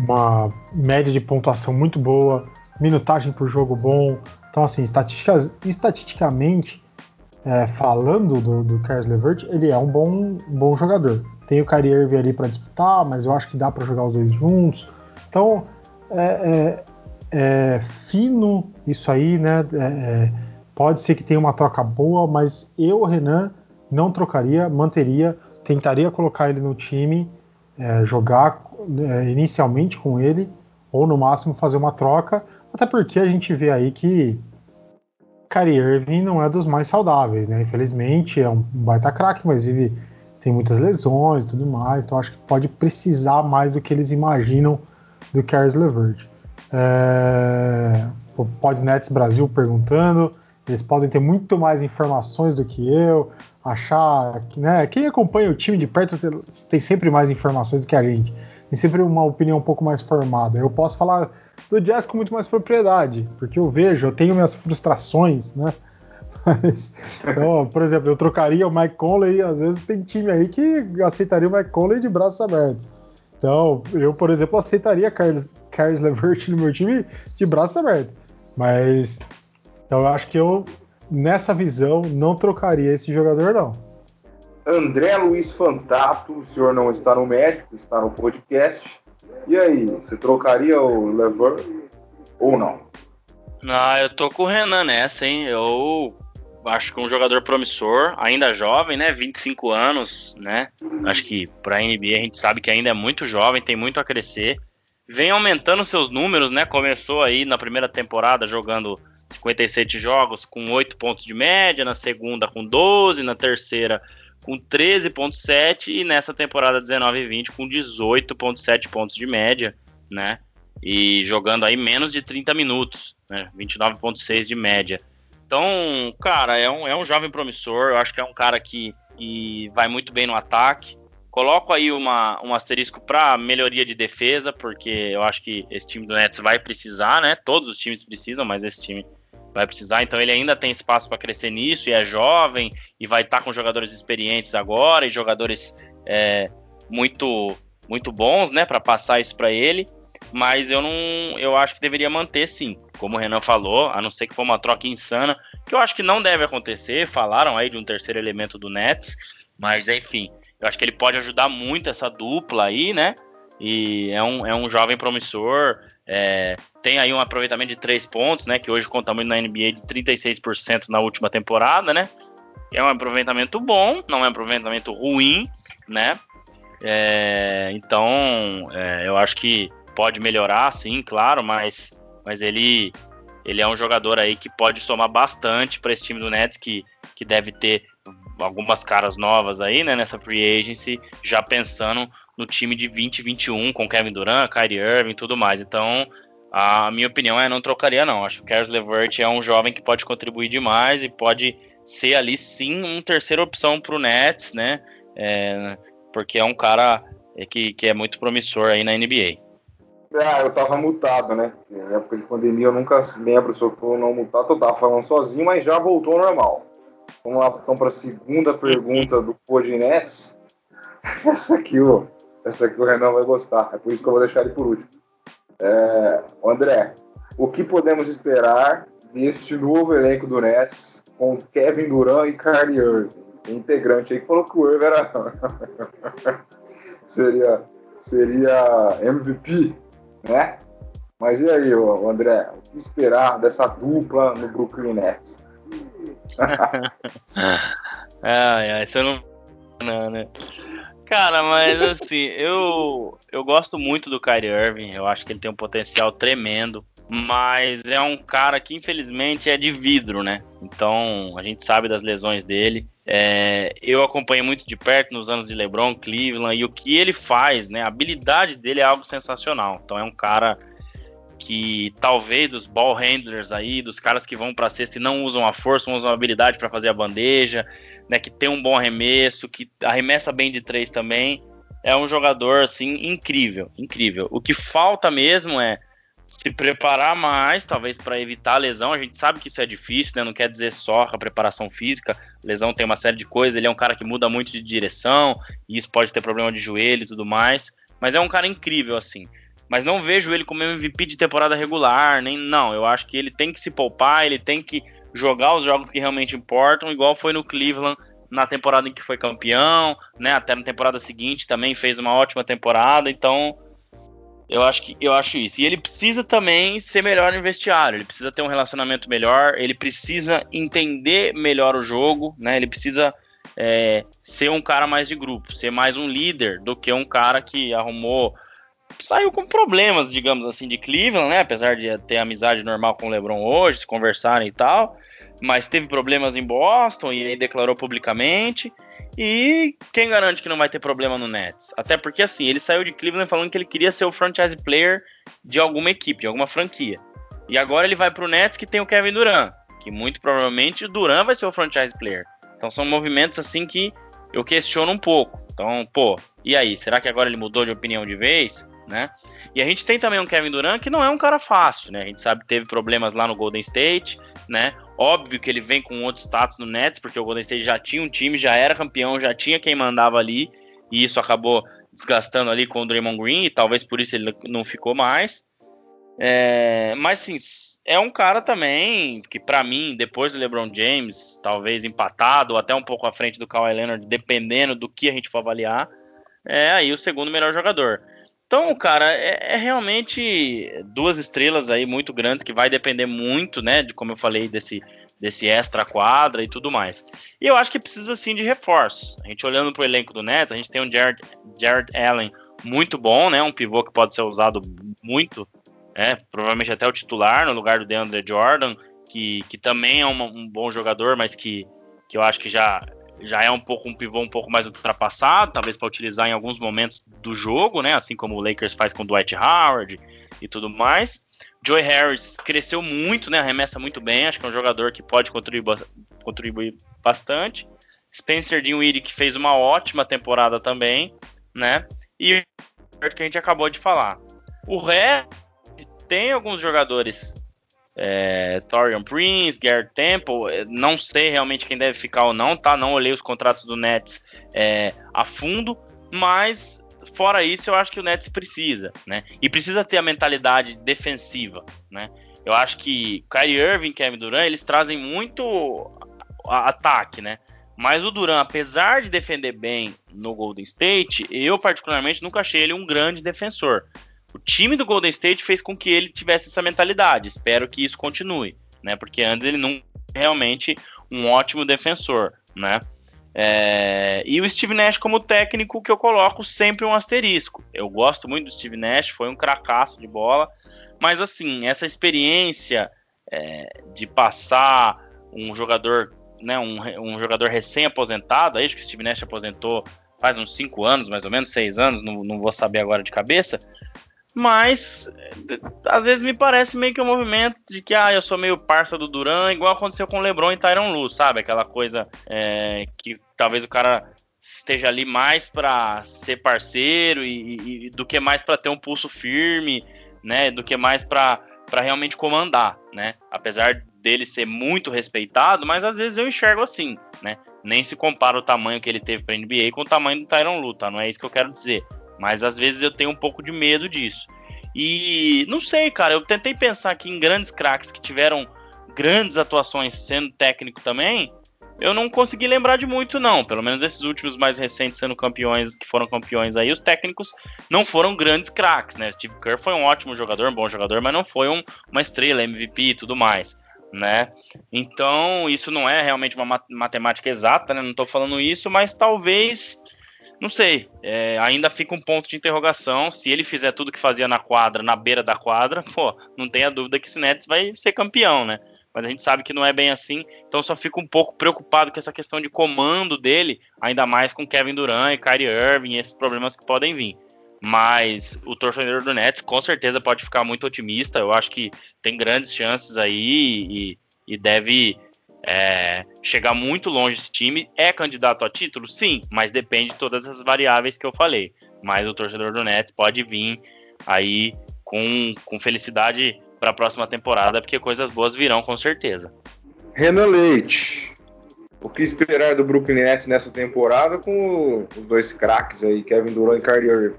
uma média de pontuação muito boa, minutagem por jogo bom. Então, assim, estatisticamente é, falando do, do Carlos Levert, ele é um bom, bom jogador. Tem o Kyrie Irving ali para disputar, mas eu acho que dá para jogar os dois juntos. Então, é, é, é fino isso aí, né? É, é, pode ser que tenha uma troca boa, mas eu, Renan, não trocaria, manteria, tentaria colocar ele no time é, jogar é, inicialmente com ele, ou no máximo fazer uma troca, até porque a gente vê aí que Kyrie Irving não é dos mais saudáveis, né? Infelizmente é um baita craque, mas vive tem muitas lesões e tudo mais, então acho que pode precisar mais do que eles imaginam do Caris LeVert. É, o Podnets Brasil perguntando, eles podem ter muito mais informações do que eu, achar né, quem acompanha o time de perto tem sempre mais informações do que a gente, tem sempre uma opinião um pouco mais formada. Eu posso falar do Jazz com muito mais propriedade, porque eu vejo, eu tenho minhas frustrações, né? *laughs* Mas, então, por exemplo, eu trocaria o Mike Conley, às vezes tem time aí que aceitaria o Mike Conley de braços abertos. Então, eu, por exemplo, aceitaria Carlos, Carlos Levert no meu time de braços abertos. Mas, então eu acho que eu, nessa visão, não trocaria esse jogador, não. André Luiz Fantato, o senhor não está no médico, está no podcast. E aí, você trocaria o Levert ou não? Ah, eu tô com o Renan nessa, hein? Eu acho que um jogador promissor, ainda jovem, né? 25 anos, né? Acho que pra NBA a gente sabe que ainda é muito jovem, tem muito a crescer. Vem aumentando seus números, né? Começou aí na primeira temporada jogando 57 jogos com 8 pontos de média, na segunda com 12, na terceira com 13.7 e nessa temporada 19 e 20 com 18.7 pontos de média, né? E jogando aí menos de 30 minutos, né? 29.6 de média. Então, cara, é um, é um jovem promissor. Eu acho que é um cara que, que vai muito bem no ataque. Coloco aí uma, um asterisco para melhoria de defesa, porque eu acho que esse time do Nets vai precisar, né? Todos os times precisam, mas esse time vai precisar. Então ele ainda tem espaço para crescer nisso e é jovem e vai estar tá com jogadores experientes agora e jogadores é, muito muito bons, né, para passar isso para ele. Mas eu não, eu acho que deveria manter sim, como o Renan falou, a não ser que for uma troca insana, que eu acho que não deve acontecer. Falaram aí de um terceiro elemento do Nets, mas enfim, eu acho que ele pode ajudar muito essa dupla aí, né? E é um, é um jovem promissor. É, tem aí um aproveitamento de três pontos, né? Que hoje conta muito na NBA de 36% na última temporada, né? É um aproveitamento bom, não é um aproveitamento ruim, né? É, então, é, eu acho que pode melhorar, sim, claro, mas, mas ele, ele é um jogador aí que pode somar bastante para esse time do Nets, que, que deve ter algumas caras novas aí, né, nessa free agency, já pensando no time de 2021 com Kevin Durant, Kyrie Irving e tudo mais. Então, a minha opinião é não trocaria não. Acho que o Caris LeVert é um jovem que pode contribuir demais e pode ser ali sim uma terceira opção para o Nets, né? É, porque é um cara que, que é muito promissor aí na NBA. Ah, eu tava mutado, né? Na época de pandemia eu nunca lembro se eu tô não mutado, eu tava falando sozinho, mas já voltou ao normal. Vamos lá então para a segunda pergunta do Podnets. *laughs* Essa aqui, ó, essa aqui o Renan vai gostar, é por isso que eu vou deixar ele por último. É, André, o que podemos esperar deste novo elenco do Nets com Kevin Durant e Kyrie Irving? Integrante aí que falou que o Irving era *laughs* seria seria MVP, né? Mas e aí, André, o que esperar dessa dupla no Brooklyn Nets? *laughs* ai, ai, você não. Não, né? Cara, mas assim, eu, eu gosto muito do Kyrie Irving, eu acho que ele tem um potencial tremendo, mas é um cara que infelizmente é de vidro, né? Então a gente sabe das lesões dele. É, eu acompanhei muito de perto nos anos de LeBron, Cleveland, e o que ele faz, né? A habilidade dele é algo sensacional. Então é um cara que talvez dos ball handlers aí, dos caras que vão para cesta e não usam a força, usam a habilidade para fazer a bandeja, né, que tem um bom arremesso, que arremessa bem de três também, é um jogador assim incrível, incrível. O que falta mesmo é se preparar mais, talvez para evitar a lesão. A gente sabe que isso é difícil, né? Não quer dizer só a preparação física. lesão tem uma série de coisas. Ele é um cara que muda muito de direção e isso pode ter problema de joelho e tudo mais. Mas é um cara incrível assim mas não vejo ele como MVP de temporada regular, nem não. Eu acho que ele tem que se poupar, ele tem que jogar os jogos que realmente importam, igual foi no Cleveland na temporada em que foi campeão, né? Até na temporada seguinte também fez uma ótima temporada, então eu acho que eu acho isso. E ele precisa também ser melhor no vestiário, ele precisa ter um relacionamento melhor, ele precisa entender melhor o jogo, né? Ele precisa é, ser um cara mais de grupo, ser mais um líder do que um cara que arrumou saiu com problemas, digamos assim, de Cleveland, né? Apesar de ter amizade normal com o LeBron hoje, se conversarem e tal, mas teve problemas em Boston e aí declarou publicamente. E quem garante que não vai ter problema no Nets? Até porque assim, ele saiu de Cleveland falando que ele queria ser o franchise player de alguma equipe, de alguma franquia. E agora ele vai pro Nets que tem o Kevin Durant, que muito provavelmente o Durant vai ser o franchise player. Então são movimentos assim que eu questiono um pouco. Então, pô, e aí, será que agora ele mudou de opinião de vez? Né? E a gente tem também um Kevin Durant que não é um cara fácil, né? A gente sabe que teve problemas lá no Golden State, né? Óbvio que ele vem com outro status no Nets, porque o Golden State já tinha um time, já era campeão, já tinha quem mandava ali, e isso acabou desgastando ali com o Draymond Green, e talvez por isso ele não ficou mais. É, mas sim, é um cara também que para mim, depois do LeBron James, talvez empatado ou até um pouco à frente do Kawhi Leonard, dependendo do que a gente for avaliar, é aí o segundo melhor jogador. Então, cara, é, é, realmente duas estrelas aí muito grandes que vai depender muito, né, de como eu falei desse desse extra quadra e tudo mais. E eu acho que precisa sim de reforço. A gente olhando para o elenco do Nets, a gente tem um Jared, Jared Allen muito bom, né, um pivô que pode ser usado muito, né, provavelmente até o titular no lugar do DeAndre Jordan, que, que também é uma, um bom jogador, mas que, que eu acho que já já é um pouco um pivô um pouco mais ultrapassado, talvez para utilizar em alguns momentos do jogo, né? Assim como o Lakers faz com Dwight Howard e tudo mais. Joey Harris cresceu muito, né? Arremessa muito bem, acho que é um jogador que pode contribuir, contribuir bastante. Spencer Dinwiddie que fez uma ótima temporada também, né? E o que a gente acabou de falar. O resto tem alguns jogadores é, Torian Prince, Garrett Temple, é, não sei realmente quem deve ficar ou não, tá? Não olhei os contratos do Nets é, a fundo, mas fora isso, eu acho que o Nets precisa, né? E precisa ter a mentalidade defensiva, né? Eu acho que Kyrie Irving Kevin Durant, eles trazem muito ataque, né? Mas o Durant, apesar de defender bem no Golden State, eu particularmente nunca achei ele um grande defensor. O time do Golden State fez com que ele tivesse essa mentalidade. Espero que isso continue, né? Porque antes ele não realmente um ótimo defensor, né? É... e o Steve Nash como técnico que eu coloco sempre um asterisco. Eu gosto muito do Steve Nash, foi um cracaço de bola, mas assim essa experiência é, de passar um jogador, né, um, um jogador recém-aposentado, aí acho que o Steve Nash aposentou faz uns 5 anos, mais ou menos, 6 anos, não, não vou saber agora de cabeça, mas às vezes me parece meio que um movimento de que ah, eu sou meio parça do Duran, igual aconteceu com o LeBron e Tyron Lu, sabe? Aquela coisa é, que talvez o cara esteja ali mais para ser parceiro e, e, do que mais para ter um pulso firme, né? Do que mais para realmente comandar, né? Apesar dele ser muito respeitado, mas às vezes eu enxergo assim, né? Nem se compara o tamanho que ele teve para NBA com o tamanho do Tyron Lu, tá? Não é isso que eu quero dizer. Mas às vezes eu tenho um pouco de medo disso. E não sei, cara, eu tentei pensar aqui em grandes craques que tiveram grandes atuações sendo técnico também. Eu não consegui lembrar de muito, não. Pelo menos esses últimos mais recentes sendo campeões, que foram campeões aí, os técnicos não foram grandes craques, né? Steve Kerr foi um ótimo jogador, um bom jogador, mas não foi um, uma estrela, MVP e tudo mais, né? Então, isso não é realmente uma matemática exata, né? Não tô falando isso, mas talvez não sei, é, ainda fica um ponto de interrogação. Se ele fizer tudo que fazia na quadra, na beira da quadra, pô, não tenha dúvida que esse Nets vai ser campeão, né? Mas a gente sabe que não é bem assim, então só fico um pouco preocupado com essa questão de comando dele, ainda mais com Kevin Durant e Kyrie Irving esses problemas que podem vir. Mas o torcedor do Nets com certeza pode ficar muito otimista. Eu acho que tem grandes chances aí e, e deve é, chegar muito longe esse time. É candidato a título? Sim, mas depende de todas as variáveis que eu falei. Mas o torcedor do Nets pode vir aí com, com felicidade para a próxima temporada, porque coisas boas virão com certeza. Renan Leite. O que esperar do Brooklyn Nets nessa temporada com os dois craques aí, Kevin Durant e Kyrie Irving?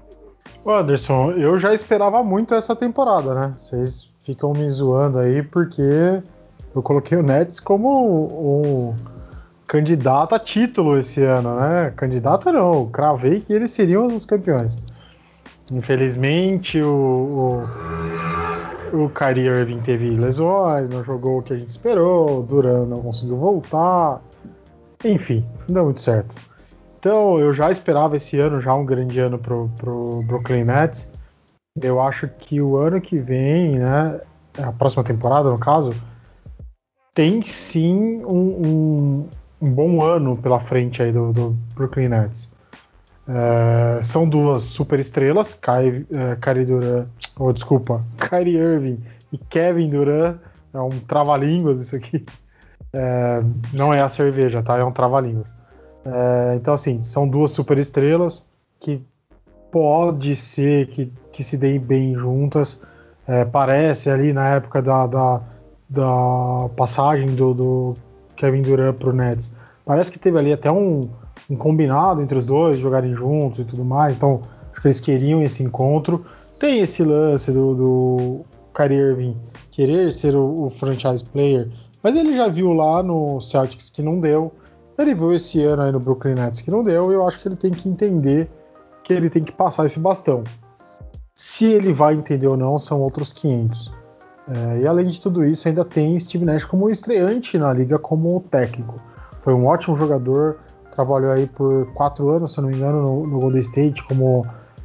Anderson, eu já esperava muito essa temporada, né? Vocês ficam me zoando aí porque eu coloquei o Nets como o candidato a título esse ano, né? Candidato não, cravei que eles seriam os campeões. Infelizmente o, o, o Kyrie Irving teve lesões, não jogou o que a gente esperou, o Duran não conseguiu voltar, enfim, não deu muito certo. Então eu já esperava esse ano já um grande ano pro, pro Brooklyn Nets. Eu acho que o ano que vem, né, a próxima temporada no caso, tem sim um, um, um, bom ano pela frente aí do, do Brooklyn Nets. É, são duas super estrelas, Kai, é, Kyrie Durant, oh, desculpa, *laughs* Kyrie Irving e Kevin Durant. É um trava-línguas isso aqui. É, não é a cerveja, tá? É um trava-línguas. É, então, assim, são duas super estrelas que pode ser que, que se deem bem juntas. É, parece ali na época da, da da passagem do, do Kevin Durant pro Nets. Parece que teve ali até um, um combinado entre os dois jogarem juntos e tudo mais. Então, acho que eles queriam esse encontro. Tem esse lance do, do Kyrie Irving querer ser o, o, franchise player, mas ele já viu lá no Celtics que não deu. Ele viu esse ano aí no Brooklyn Nets que não deu. E eu acho que ele tem que entender que ele tem que passar esse bastão. Se ele vai entender ou não, são outros 500. É, e além de tudo isso, ainda tem Steve Nash como estreante na liga como técnico. Foi um ótimo jogador, trabalhou aí por quatro anos, se não me engano, no, no Golden State como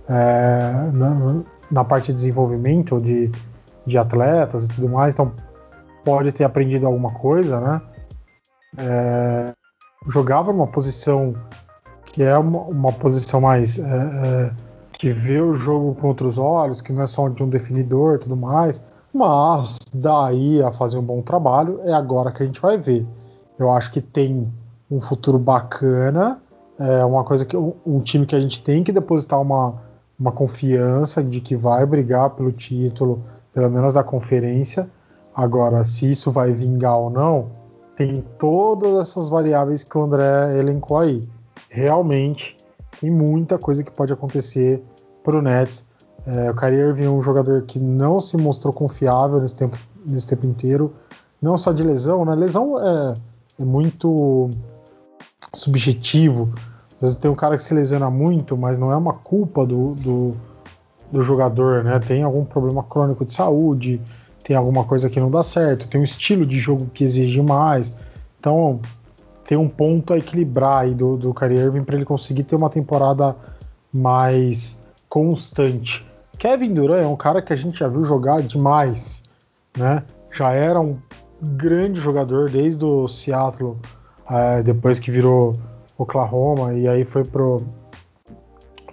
é, na, na, parte de desenvolvimento de, de atletas e tudo mais, então pode ter aprendido alguma coisa, né? É, jogava numa posição que é uma, uma posição mais é, é, que vê o jogo com outros olhos, que não é só de um definidor tudo mais. Mas daí a fazer um bom trabalho é agora que a gente vai ver. Eu acho que tem um futuro bacana, é uma coisa que um time que a gente tem que depositar uma, uma confiança de que vai brigar pelo título, pelo menos da conferência. Agora, se isso vai vingar ou não, tem todas essas variáveis que o André elencou aí. Realmente tem muita coisa que pode acontecer para o Nets. É, o Kyrie Irving é um jogador que não se mostrou confiável nesse tempo, nesse tempo inteiro, não só de lesão, né? Lesão é, é muito subjetivo. Às vezes tem um cara que se lesiona muito, mas não é uma culpa do, do, do jogador, né? Tem algum problema crônico de saúde, tem alguma coisa que não dá certo, tem um estilo de jogo que exige mais. Então tem um ponto a equilibrar aí do, do Kyrie Irving para ele conseguir ter uma temporada mais constante. Kevin Durant é um cara que a gente já viu jogar demais, né? Já era um grande jogador desde o Seattle, é, depois que virou Oklahoma e aí foi pro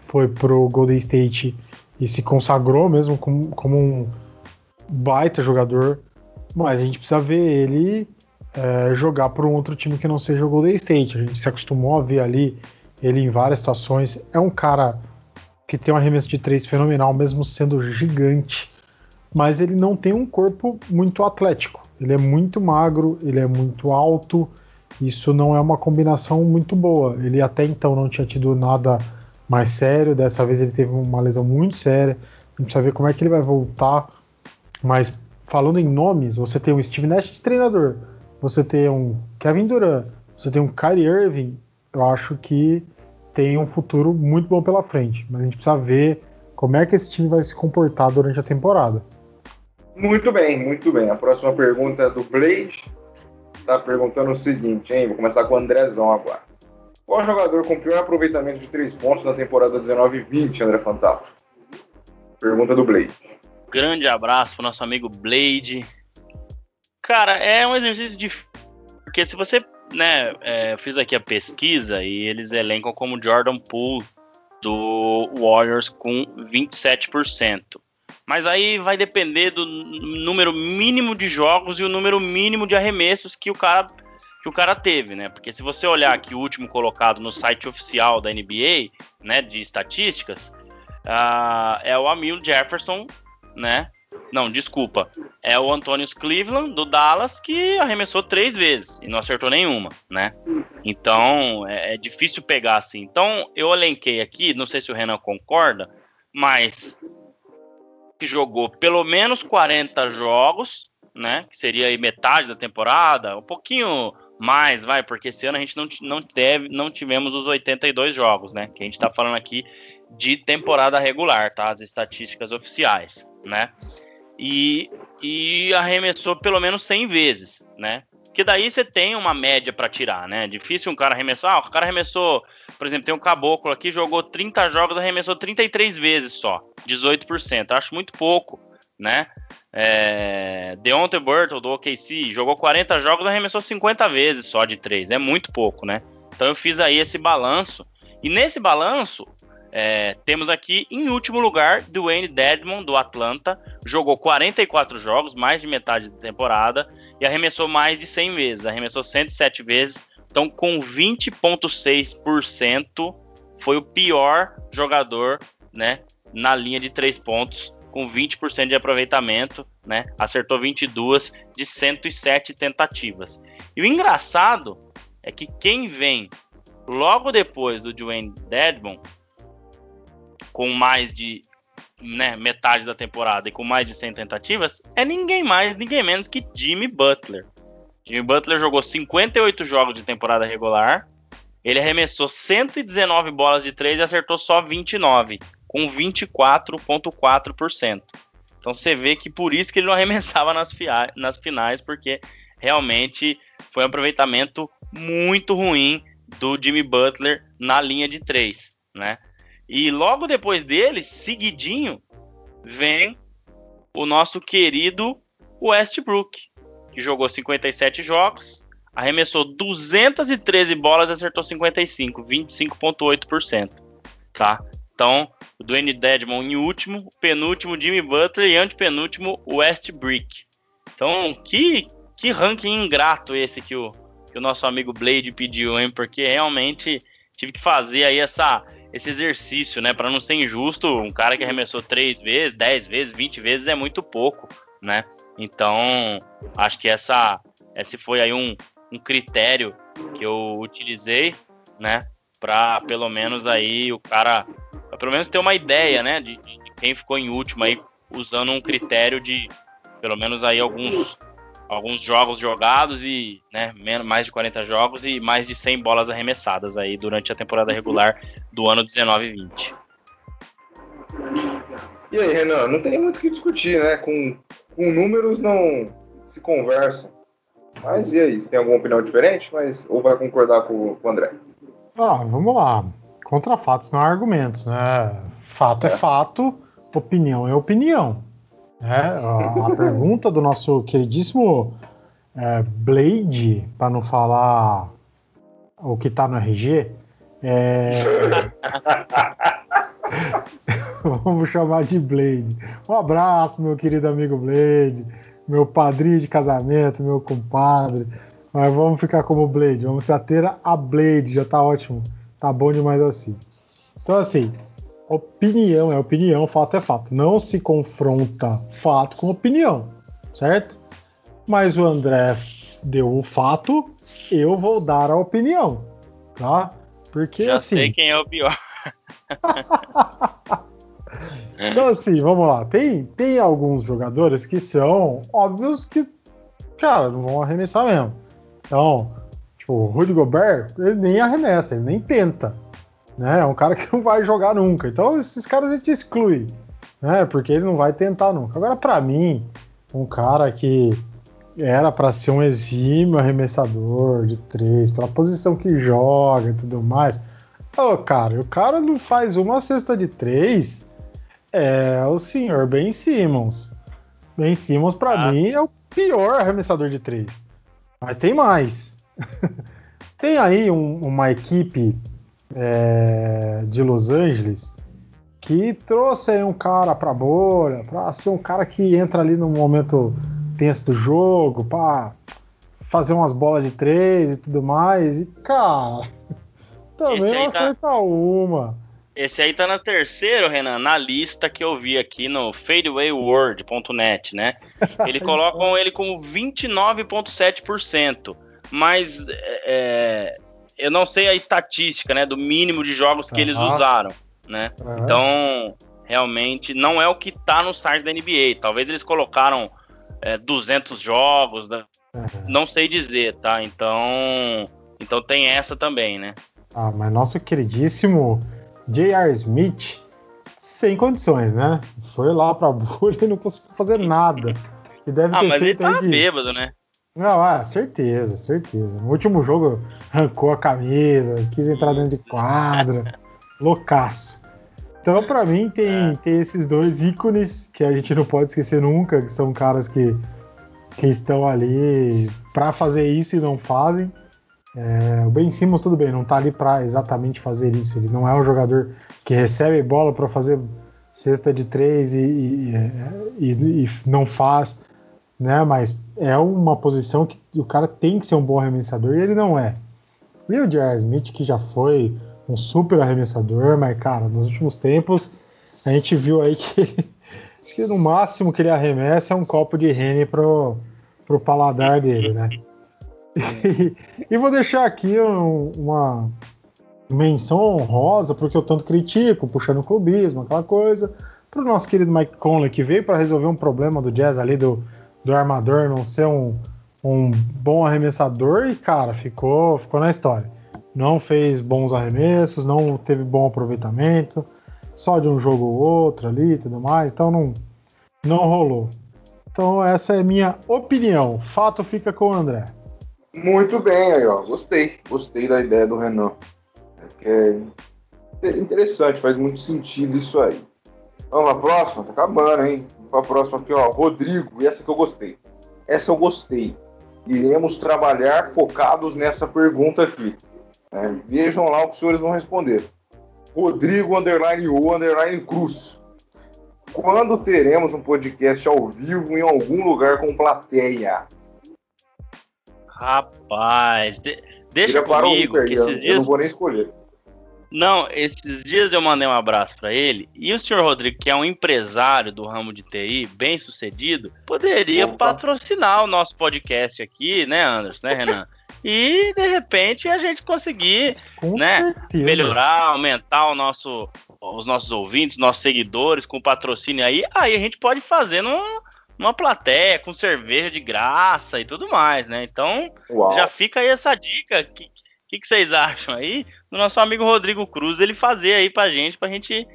foi pro Golden State e se consagrou mesmo como, como um baita jogador. Mas a gente precisa ver ele é, jogar por um outro time que não seja o Golden State. A gente se acostumou a ver ali ele em várias situações. É um cara que tem um arremesso de três fenomenal, mesmo sendo gigante, mas ele não tem um corpo muito atlético. Ele é muito magro, ele é muito alto. Isso não é uma combinação muito boa. Ele até então não tinha tido nada mais sério. Dessa vez ele teve uma lesão muito séria. A gente precisa ver como é que ele vai voltar. Mas falando em nomes, você tem um Steve Nash de treinador, você tem um Kevin Durant, você tem um Kyrie Irving. Eu acho que tem um futuro muito bom pela frente, mas a gente precisa ver como é que esse time vai se comportar durante a temporada. Muito bem, muito bem. A próxima pergunta é do Blade. Tá perguntando o seguinte, hein? Vou começar com o Andrezão agora. Qual jogador com pior aproveitamento de três pontos na temporada 19 e 20, André Fantato? Pergunta do Blade. Grande abraço pro nosso amigo Blade. Cara, é um exercício difícil. Porque se você né, é, fiz aqui a pesquisa e eles elencam como Jordan Poole do Warriors com 27%. Mas aí vai depender do número mínimo de jogos e o número mínimo de arremessos que o cara que o cara teve, né? Porque se você olhar aqui o último colocado no site oficial da NBA, né, de estatísticas, uh, é o Amil Jefferson, né? Não, desculpa. É o Antônio Cleveland, do Dallas, que arremessou três vezes e não acertou nenhuma, né? Então, é, é difícil pegar assim. Então, eu elenquei aqui, não sei se o Renan concorda, mas que jogou pelo menos 40 jogos, né? Que seria aí metade da temporada, um pouquinho mais, vai, porque esse ano a gente não, não, teve, não tivemos os 82 jogos, né? Que a gente tá falando aqui de temporada regular, tá? As estatísticas oficiais, né? E, e arremessou pelo menos 100 vezes, né? Que daí você tem uma média para tirar, né? Difícil um cara arremessar. Ah, o cara arremessou, por exemplo, tem um caboclo aqui, jogou 30 jogos, arremessou 33 vezes só, 18%. Acho muito pouco, né? É, Deontay Burton do OKC jogou 40 jogos, arremessou 50 vezes só de 3. É muito pouco, né? Então eu fiz aí esse balanço. E nesse balanço, é, temos aqui em último lugar Dwayne Dedmon do Atlanta, jogou 44 jogos, mais de metade da temporada e arremessou mais de 100 vezes, arremessou 107 vezes. Então, com 20,6%, foi o pior jogador, né, na linha de três pontos com 20% de aproveitamento, né? Acertou 22 de 107 tentativas. E o engraçado é que quem vem logo depois do Dwayne Dedmon, com mais de né, metade da temporada e com mais de 100 tentativas, é ninguém mais, ninguém menos que Jimmy Butler. Jimmy Butler jogou 58 jogos de temporada regular. Ele arremessou 119 bolas de 3 e acertou só 29, com 24,4%. Então você vê que por isso que ele não *laughs* arremessava nas, nas finais, porque realmente foi um aproveitamento muito ruim do Jimmy Butler na linha de 3, né? E logo depois dele, seguidinho, vem o nosso querido Westbrook, que jogou 57 jogos, arremessou 213 bolas e acertou 55, 25,8%. Tá? Então, o Dwayne Dedmon em último, penúltimo Jimmy Butler e antepenúltimo Westbrook. Então, que, que ranking ingrato esse que o, que o nosso amigo Blade pediu, hein? Porque realmente tive que fazer aí essa, esse exercício, né? Para não ser injusto, um cara que arremessou 3 vezes, 10 vezes, 20 vezes é muito pouco, né? Então, acho que essa, esse foi aí um, um critério que eu utilizei, né? Para pelo menos aí o cara, pelo menos ter uma ideia, né? De, de, quem ficou em último aí, usando um critério de pelo menos aí alguns alguns jogos jogados e né, mais de 40 jogos e mais de 100 bolas arremessadas aí durante a temporada regular do ano 19 e 20. E aí, Renan, não tem muito o que discutir, né? Com com números não se conversam. Mas e aí, você tem alguma opinião diferente? Mas, ou vai concordar com, com o André? Ah, vamos lá. Contra fatos não há argumentos, né? Fato é, é fato, opinião é opinião. É, a, a *laughs* pergunta do nosso queridíssimo é, Blade, para não falar o que está no RG, é... *laughs* Vamos chamar de Blade. Um abraço, meu querido amigo Blade, meu padrinho de casamento, meu compadre. Mas vamos ficar como Blade, vamos se ater a Blade, já tá ótimo. Tá bom demais assim. Então, assim, opinião é opinião, fato é fato. Não se confronta fato com opinião, certo? Mas o André deu o fato, eu vou dar a opinião, tá? Porque Já assim. sei quem é o pior. *laughs* Então, assim, vamos lá. Tem, tem alguns jogadores que são óbvios que, cara, não vão arremessar mesmo. Então, tipo, o Rudy Gobert, ele nem arremessa, ele nem tenta. Né? É um cara que não vai jogar nunca. Então, esses caras a gente exclui, né? Porque ele não vai tentar nunca. Agora, para mim, um cara que era para ser um exímio arremessador de três, pela posição que joga e tudo mais. Ô, cara, o cara não faz uma cesta de três é o senhor Ben Simmons. Ben Simmons, para ah. mim, é o pior arremessador de três. Mas tem mais. *laughs* tem aí um, uma equipe é, de Los Angeles que trouxe aí um cara para bolha, para ser um cara que entra ali no momento tenso do jogo, para fazer umas bolas de três e tudo mais. E, cara, *laughs* também não tá acerta tá... uma. Esse aí tá na terceiro, Renan, na lista que eu vi aqui no fadeawayworld.net, né? *laughs* Ele colocam ele como 29,7%. Mas é, eu não sei a estatística, né? Do mínimo de jogos que uhum. eles usaram, né? Uhum. Então, realmente, não é o que tá no site da NBA. Talvez eles colocaram é, 200 jogos, né? uhum. não sei dizer, tá? Então, então tem essa também, né? Ah, mas nosso queridíssimo J.R. Smith, sem condições, né? Foi lá pra *laughs* bolha e não conseguiu fazer nada. E deve ah, ter mas ele tá de... bêbado, né? Não, ah, certeza, certeza. No último jogo arrancou a camisa, quis entrar dentro de quadra, loucaço. Então, para mim, tem, é. tem esses dois ícones que a gente não pode esquecer nunca, que são caras que, que estão ali para fazer isso e não fazem. É, o Ben Simmons, tudo bem, não está ali para exatamente fazer isso. Ele não é um jogador que recebe bola para fazer cesta de três e, e, e, e, não faz, né? Mas é uma posição que o cara tem que ser um bom arremessador e ele não é. E o J.R. Smith, que já foi um super arremessador, mas, cara, nos últimos tempos a gente viu aí que *laughs* que no máximo que ele arremessa é um copo de Rene pro, pro paladar dele, né? E, *laughs* e vou deixar aqui um, uma menção honrosa porque eu tanto critico, puxando o clubismo, aquela coisa, para o nosso querido Mike Conley que veio para resolver um problema do Jazz ali do, do armador não ser um, um bom arremessador e cara ficou ficou na história. Não fez bons arremessos, não teve bom aproveitamento, só de um jogo ou outro ali e tudo mais, então não não rolou. Então essa é minha opinião. Fato fica com o André. Muito bem aí, ó. Gostei. Gostei da ideia do Renan. É interessante, faz muito sentido isso aí. Vamos pra próxima? Tá acabando, hein? Vamos pra próxima aqui, ó. Rodrigo, essa que eu gostei. Essa eu gostei. Iremos trabalhar focados nessa pergunta aqui. É, vejam lá o que os senhores vão responder. Rodrigo underline O underline Cruz. Quando teremos um podcast ao vivo em algum lugar com plateia? Rapaz, de, deixa comigo. que esses eu, dias... eu não vou nem escolher. Não, esses dias eu mandei um abraço para ele e o senhor Rodrigo, que é um empresário do ramo de TI, bem sucedido, poderia Opa. patrocinar o nosso podcast aqui, né, Anderson, né, Renan? *laughs* e de repente a gente conseguir, com né, certeza. melhorar, aumentar o nosso, os nossos ouvintes, nossos seguidores com patrocínio aí, aí a gente pode fazer num, numa plateia com cerveja de graça e tudo mais, né? Então, Uau. já fica aí essa dica. Que, que, que, vocês acham aí do nosso amigo Rodrigo Cruz ele fazer aí pra gente, pra gente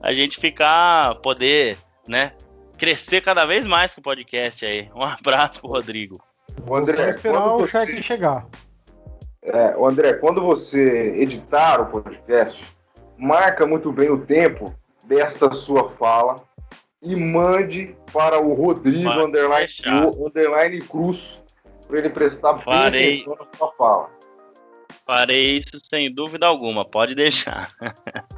a gente ficar, poder, né, crescer cada vez mais com o podcast aí. Um abraço pro Rodrigo. O André, esperar o você... cheque chegar. É, o André, quando você editar o podcast, marca muito bem o tempo desta sua fala e mande para o Rodrigo underline, underline Cruz para ele prestar Farei. atenção na sua fala. Farei isso sem dúvida alguma, pode deixar.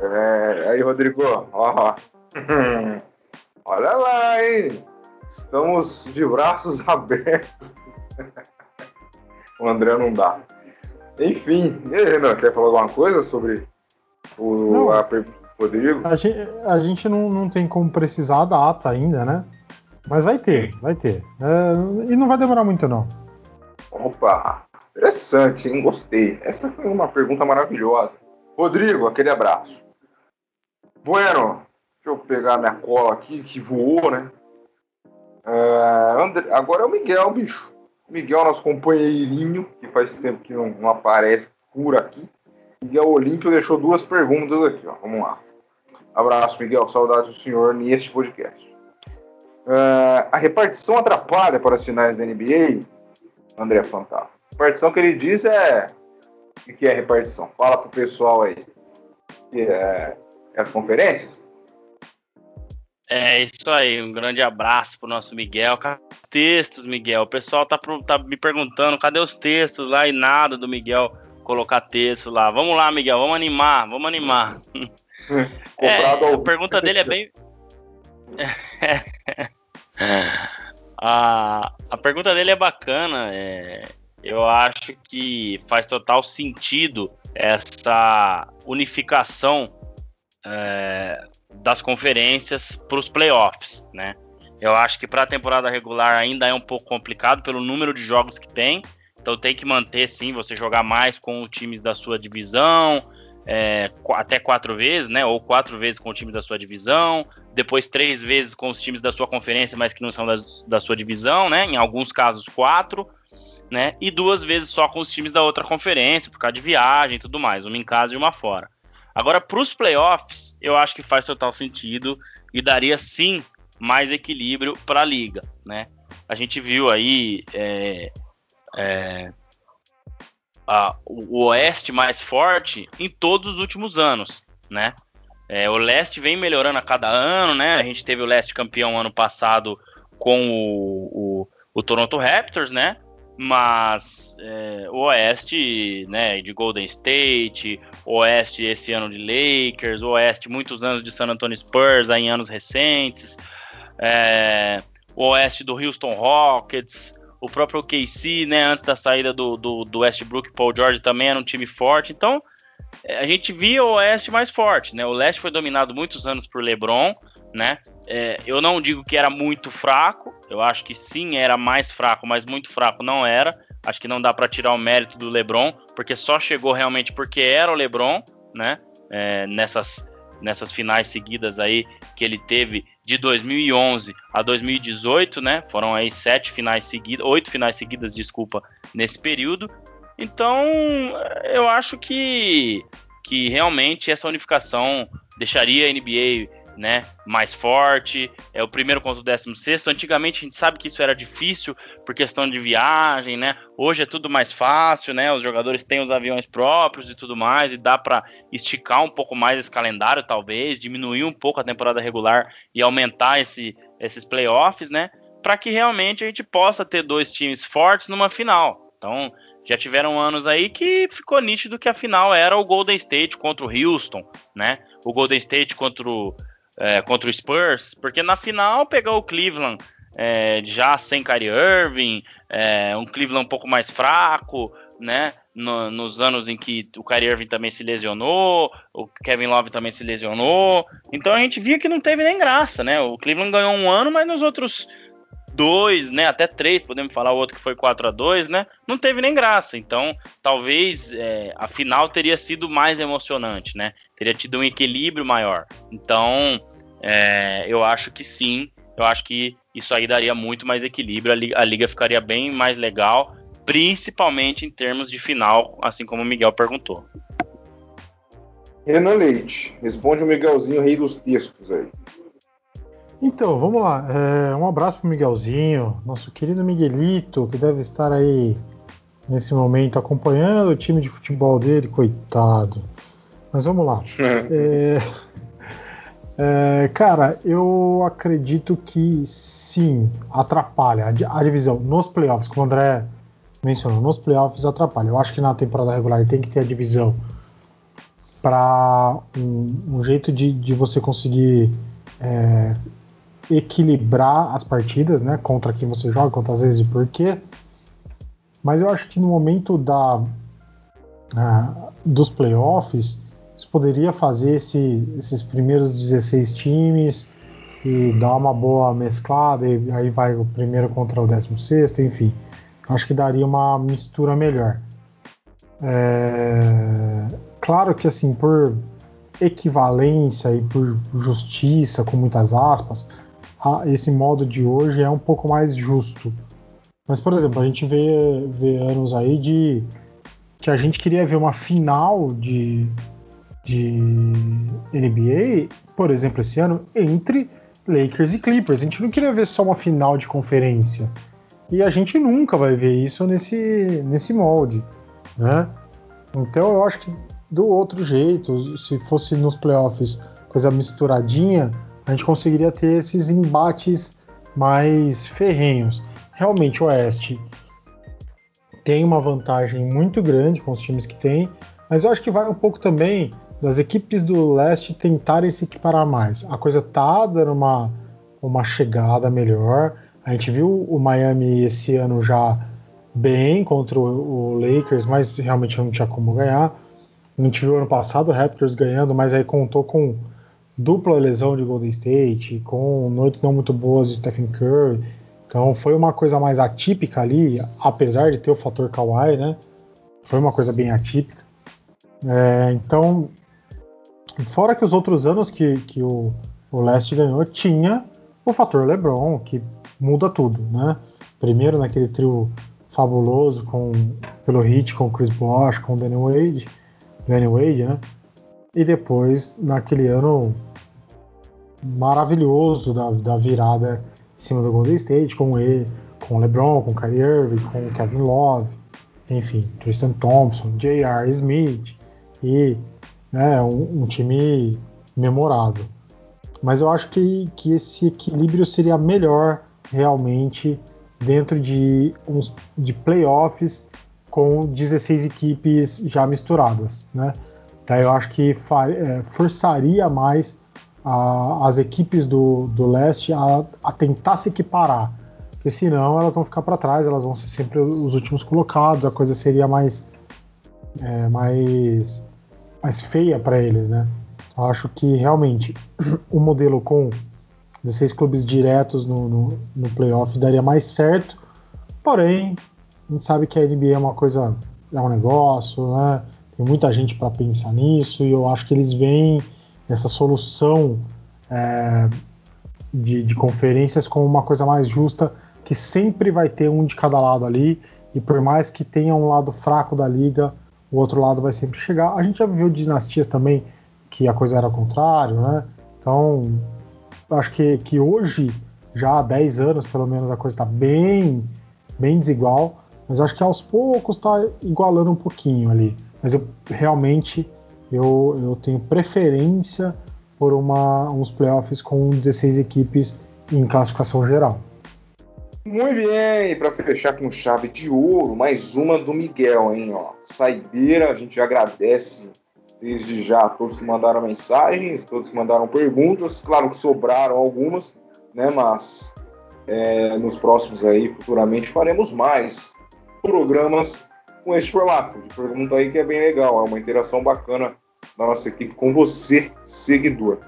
é, aí, Rodrigo, ó, *laughs* olha lá, hein? Estamos de braços *laughs* abertos. o André não dá. Enfim, e aí, Renan, quer falar alguma coisa sobre o, a pergunta Rodrigo? A gente, a gente não, não tem como precisar a data ainda, né? Mas vai ter, vai ter. É, e não vai demorar muito, não. Opa, interessante, hein? Gostei. Essa foi uma pergunta maravilhosa. Rodrigo, aquele abraço. Bueno, deixa eu pegar minha cola aqui, que voou, né? Uh, André, agora é o Miguel, bicho. Miguel, nosso companheirinho, que faz tempo que não, não aparece por aqui. Miguel Olímpio deixou duas perguntas aqui, ó. Vamos lá. Abraço, Miguel. Saudades do senhor neste podcast. Uh, a repartição atrapalha para as finais da NBA? André Fantasma. A repartição que ele diz é. O que é repartição? Fala pro pessoal aí. Que é, é as conferências? É isso aí, um grande abraço pro nosso Miguel. Textos, Miguel? O pessoal tá, tá me perguntando cadê os textos lá e nada do Miguel colocar texto lá. Vamos lá, Miguel, vamos animar, vamos animar. *laughs* é, a pergunta dele é bem. a, *laughs* a pergunta dele é bacana. É, eu acho que faz total sentido essa unificação é, das conferências para os playoffs, né? Eu acho que para a temporada regular ainda é um pouco complicado pelo número de jogos que tem. Então tem que manter sim, você jogar mais com os times da sua divisão, é, até quatro vezes, né? Ou quatro vezes com o time da sua divisão, depois três vezes com os times da sua conferência, mas que não são da, da sua divisão, né? Em alguns casos, quatro, né? E duas vezes só com os times da outra conferência, por causa de viagem e tudo mais, uma em casa e uma fora. Agora, para os playoffs, eu acho que faz total sentido e daria sim mais equilíbrio para a liga, né? A gente viu aí é, é, a, o Oeste mais forte em todos os últimos anos, né? É, o Leste vem melhorando a cada ano, né? A gente teve o Leste campeão ano passado com o, o, o Toronto Raptors, né? Mas é, o Oeste, né, de Golden State, Oeste esse ano de Lakers, Oeste muitos anos de San Antonio Spurs aí em anos recentes, é, Oeste do Houston Rockets, o próprio KC, né, antes da saída do, do, do Westbrook, Paul George também era um time forte. Então, a gente via o Oeste mais forte, né? O Leste foi dominado muitos anos por LeBron, né? é, eu não digo que era muito fraco, eu acho que sim era mais fraco, mas muito fraco não era. Acho que não dá para tirar o mérito do LeBron, porque só chegou realmente porque era o LeBron, né? É, nessas, nessas finais seguidas aí que ele teve de 2011 a 2018, né? Foram aí sete finais seguidas, oito finais seguidas, desculpa, nesse período. Então, eu acho que que realmente essa unificação deixaria a NBA né, mais forte, é o primeiro contra o 16 Antigamente a gente sabe que isso era difícil por questão de viagem, né? Hoje é tudo mais fácil, né? Os jogadores têm os aviões próprios e tudo mais, e dá para esticar um pouco mais esse calendário, talvez, diminuir um pouco a temporada regular e aumentar esse, esses playoffs, né? Para que realmente a gente possa ter dois times fortes numa final. Então, já tiveram anos aí que ficou nítido que a final era o Golden State contra o Houston, né? O Golden State contra o, é, contra o Spurs, porque na final pegar o Cleveland é, já sem Kyrie Irving, é, um Cleveland um pouco mais fraco, né? No, nos anos em que o Kyrie Irving também se lesionou, o Kevin Love também se lesionou, então a gente via que não teve nem graça, né? O Cleveland ganhou um ano, mas nos outros dois, né, até três, podemos falar o outro que foi 4 a 2 né, não teve nem graça. Então, talvez é, a final teria sido mais emocionante, né, teria tido um equilíbrio maior. Então, é, eu acho que sim, eu acho que isso aí daria muito mais equilíbrio, a liga, a liga ficaria bem mais legal, principalmente em termos de final, assim como o Miguel perguntou. Renan Leite, responde o Miguelzinho, rei dos textos aí. Então, vamos lá. É, um abraço pro Miguelzinho, nosso querido Miguelito, que deve estar aí nesse momento acompanhando o time de futebol dele, coitado. Mas vamos lá. *laughs* é, é, cara, eu acredito que sim, atrapalha a, a, divisão nos playoffs, como o André mencionou, nos playoffs atrapalha. Eu acho que na temporada regular tem que ter a divisão para um, um, jeito de, de você conseguir é, equilibrar as partidas, né? Contra quem você joga, quantas vezes e por quê. Mas eu acho que no momento da, uh, dos playoffs você poderia fazer esse, esses primeiros 16 times e dar uma boa mesclada, e aí vai o primeiro contra o 16, enfim. Acho que daria uma mistura melhor. É... Claro que, assim, por equivalência e por justiça, com muitas aspas, esse modo de hoje é um pouco mais justo. Mas, por exemplo, a gente vê, vê anos aí de que a gente queria ver uma final de, de NBA, por exemplo, esse ano, entre Lakers e Clippers. A gente não queria ver só uma final de conferência. E a gente nunca vai ver isso nesse, nesse molde, né? Então eu acho que do outro jeito, se fosse nos playoffs coisa misturadinha, a gente conseguiria ter esses embates mais ferrenhos. Realmente o Oeste tem uma vantagem muito grande com os times que tem, mas eu acho que vai um pouco também das equipes do leste tentarem se equiparar mais. A coisa tá dando uma, uma chegada melhor. A gente viu o Miami esse ano já bem contra o, Lakers, mas realmente não tinha como ganhar. A gente viu ano passado o Raptors ganhando, mas aí contou com dupla lesão de Golden State, com noites não muito boas de Stephen Curry. Então foi uma coisa mais atípica ali, apesar de ter o fator Kawhi, né? Foi uma coisa bem atípica. É, então Fora que os outros anos que, que o, o Leste ganhou, tinha o fator LeBron, que muda tudo, né? Primeiro naquele trio fabuloso com pelo hit com Chris Bosh, com Danny Wade, Danny Wade, né? E depois naquele ano maravilhoso da, da virada em cima do Golden State, com ele, com LeBron, com Kyrie Irving, com Kevin Love, enfim, Tristan Thompson, J.R. Smith e né, um, um time memorável. Mas eu acho que, que esse equilíbrio seria melhor realmente dentro de, uns, de playoffs com 16 equipes já misturadas. Né? Daí eu acho que é, forçaria mais a, as equipes do, do leste a, a, tentar se equiparar, porque senão elas vão ficar para trás, elas vão ser sempre os últimos colocados, a coisa seria mais, é, mais mais feia para eles, né? Eu acho que realmente *clears throat* o modelo com 16 clubes diretos no, no, no playoff daria mais certo. Porém, a gente sabe que a NBA é uma coisa, é um negócio, né? Tem muita gente para pensar nisso e eu acho que eles veem essa solução é, de, de conferências como uma coisa mais justa, que sempre vai ter um de cada lado ali e por mais que tenha um lado fraco da liga, o outro lado vai sempre chegar. A gente já viu dinastias também que a coisa era ao contrário, né? Então, acho que, que hoje, já há 10 anos pelo menos, a coisa está bem, bem desigual, mas acho que aos poucos está igualando um pouquinho ali. Mas eu realmente eu, eu tenho preferência por uma, uns playoffs com 16 equipes em classificação geral. Muito bem, para fechar com chave de ouro, mais uma do Miguel, hein? Ó. Saideira, a gente agradece desde já a todos que mandaram mensagens, todos que mandaram perguntas. Claro que sobraram algumas, né? Mas é, nos próximos aí, futuramente, faremos mais programas com este formato de pergunta aí que é bem legal, é uma interação bacana da nossa equipe com você, seguidor.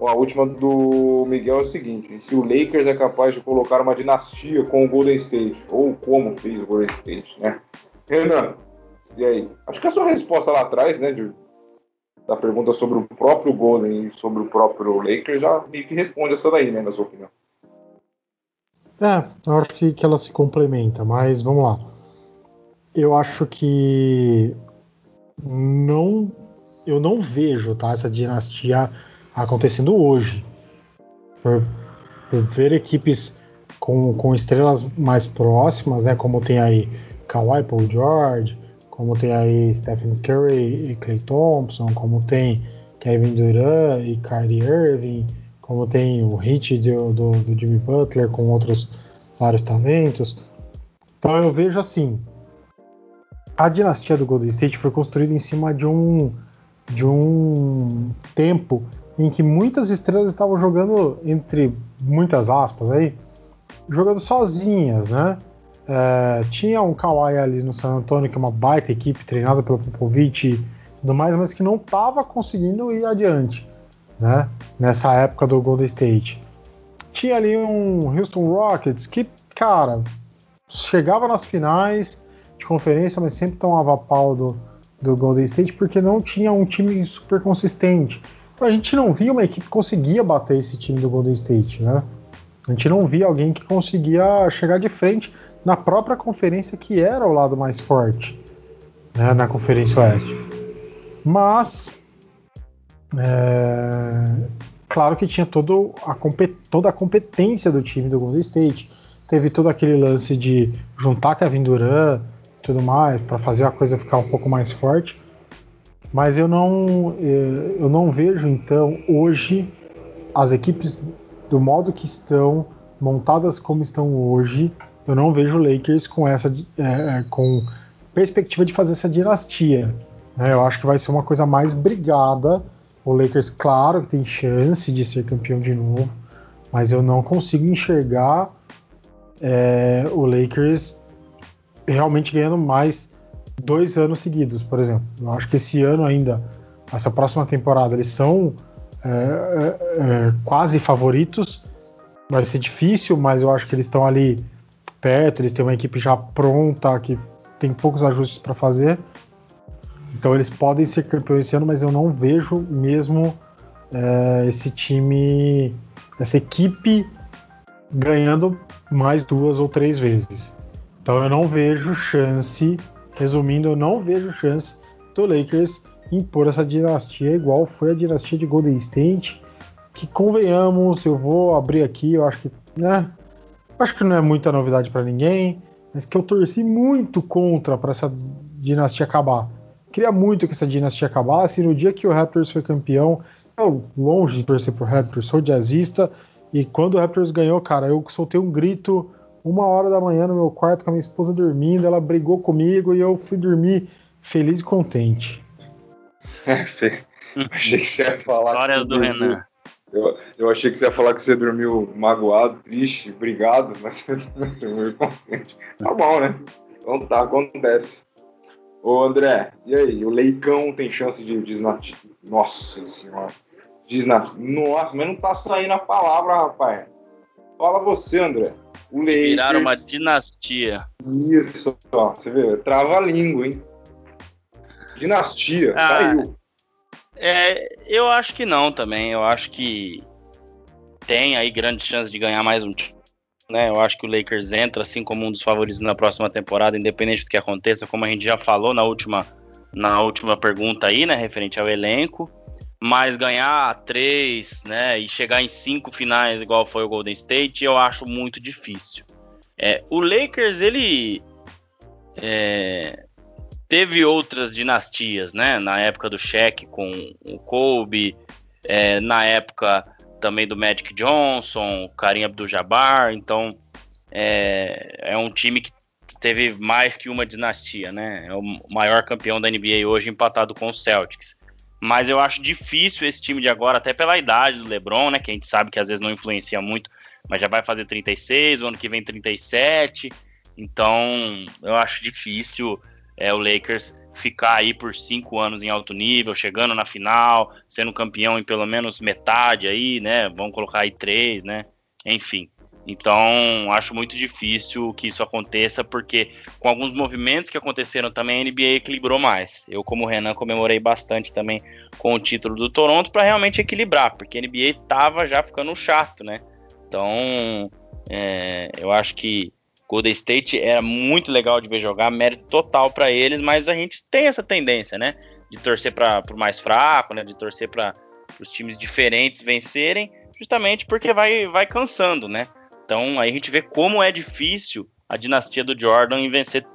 A última do Miguel é o seguinte: se o Lakers é capaz de colocar uma dinastia com o Golden State, ou como fez o Golden State, né? Renan, e aí? Acho que a sua resposta lá atrás, né, de, da pergunta sobre o próprio Golden e sobre o próprio Lakers, já meio que responde essa daí, né, na sua opinião. É, eu acho que, que ela se complementa, mas vamos lá. Eu acho que não, eu não vejo, tá, essa dinastia acontecendo hoje. Por, por ver equipes com, com estrelas mais próximas, né? Como tem aí Kawhi Paul George, como tem aí Stephen Curry e Clay Thompson, como tem Kevin Durant e Kyrie Irving, como tem o hit do, do, do Jimmy Butler com outros vários talentos. Então eu vejo assim, a dinastia do Golden State foi construída em cima de um de um tempo em que muitas estrelas estavam jogando, entre muitas aspas aí, jogando sozinhas, né? É, tinha um Kawhi ali no San Antonio, que é uma baita equipe treinada pelo Popovich e tudo mais, mas que não estava conseguindo ir adiante, né? Nessa época do Golden State. Tinha ali um Houston Rockets que, cara, chegava nas finais conferência, mas sempre tomava pau do, do Golden State porque não tinha um time super consistente a gente não via uma equipe que conseguia bater esse time do Golden State, né? A gente não via alguém que conseguia chegar de frente na própria conferência que era o lado mais forte, né, na Conferência Oeste. Mas, é, claro que tinha todo a, toda a competência do time do Golden State. Teve todo aquele lance de juntar Kevin Durant tudo mais para fazer a coisa ficar um pouco mais forte. Mas eu não, eh, eu não vejo então hoje as equipes do modo que estão montadas como estão hoje. Eu não vejo o Lakers com essa é, com perspectiva de fazer essa dinastia. Né? Eu acho que vai ser uma coisa mais brigada. O Lakers, claro, que tem chance de ser campeão de novo, mas eu não consigo enxergar é, o Lakers realmente ganhando mais dois anos seguidos, por exemplo. Eu acho que esse ano ainda, essa próxima temporada, eles são é, é, é, quase favoritos. Vai ser difícil, mas eu acho que eles estão ali perto. Eles têm uma equipe já pronta, que tem poucos ajustes para fazer. Então eles podem ser campeões esse ano, mas eu não vejo mesmo é, esse time, essa equipe ganhando mais duas ou três vezes. Então eu não vejo chance Resumindo, eu não vejo chance do Lakers impor essa dinastia igual foi a dinastia de Golden State. Que convenhamos, eu vou abrir aqui, eu acho que, né? Acho que não é muita novidade para ninguém, mas que eu torci muito contra para essa dinastia acabar. Queria muito que essa dinastia acabasse. No dia que o Raptors foi campeão, eu longe de torcer pro Raptors, sou jazzista. E quando o Raptors ganhou, cara, eu soltei um grito uma hora da manhã no meu quarto com a minha esposa dormindo, ela brigou comigo e eu fui dormir feliz e contente. É, Fê. Achei que você ia falar. Do dormiu. Renan. Eu, eu achei que você ia falar que você dormiu magoado, triste, brigado, mas você *laughs* dormiu contente. Tá bom, né? Então tá, acontece. Ô André, e aí? O Leicão tem chance de desnatir. Nossa senhora. Dinastia. Nossa, mas não tá saindo a palavra, rapaz. Fala você, André. O Lakers... Viraram uma dinastia. Isso, ó. Você vê, trava a língua, hein? Dinastia, ah, saiu. É, eu acho que não também. Eu acho que tem aí grande chance de ganhar mais um né? Eu acho que o Lakers entra assim como um dos favoritos na próxima temporada, independente do que aconteça, como a gente já falou na última, na última pergunta aí, né, referente ao elenco. Mas ganhar três, né, e chegar em cinco finais igual foi o Golden State, eu acho muito difícil. É, o Lakers ele é, teve outras dinastias, né? Na época do Shaq com o Kobe, é, na época também do Magic Johnson, Karim Abdul-Jabbar, então é, é, um time que teve mais que uma dinastia, né? É o maior campeão da NBA hoje empatado com o Celtics. Mas eu acho difícil esse time de agora, até pela idade do LeBron, né? Que a gente sabe que às vezes não influencia muito, mas já vai fazer 36, o ano que vem 37. Então eu acho difícil é, o Lakers ficar aí por cinco anos em alto nível, chegando na final, sendo campeão em pelo menos metade aí, né? Vamos colocar aí três, né? Enfim. Então, acho muito difícil que isso aconteça, porque com alguns movimentos que aconteceram também, a NBA equilibrou mais. Eu, como Renan, comemorei bastante também com o título do Toronto para realmente equilibrar, porque a NBA tava já ficando chato, né? Então, é, eu acho que Golden State era muito legal de ver jogar, mérito total para eles, mas a gente tem essa tendência, né? De torcer para o mais fraco, né? De torcer para os times diferentes vencerem, justamente porque vai, vai cansando, né? Então aí a gente vê como é difícil a dinastia do Jordan em vencer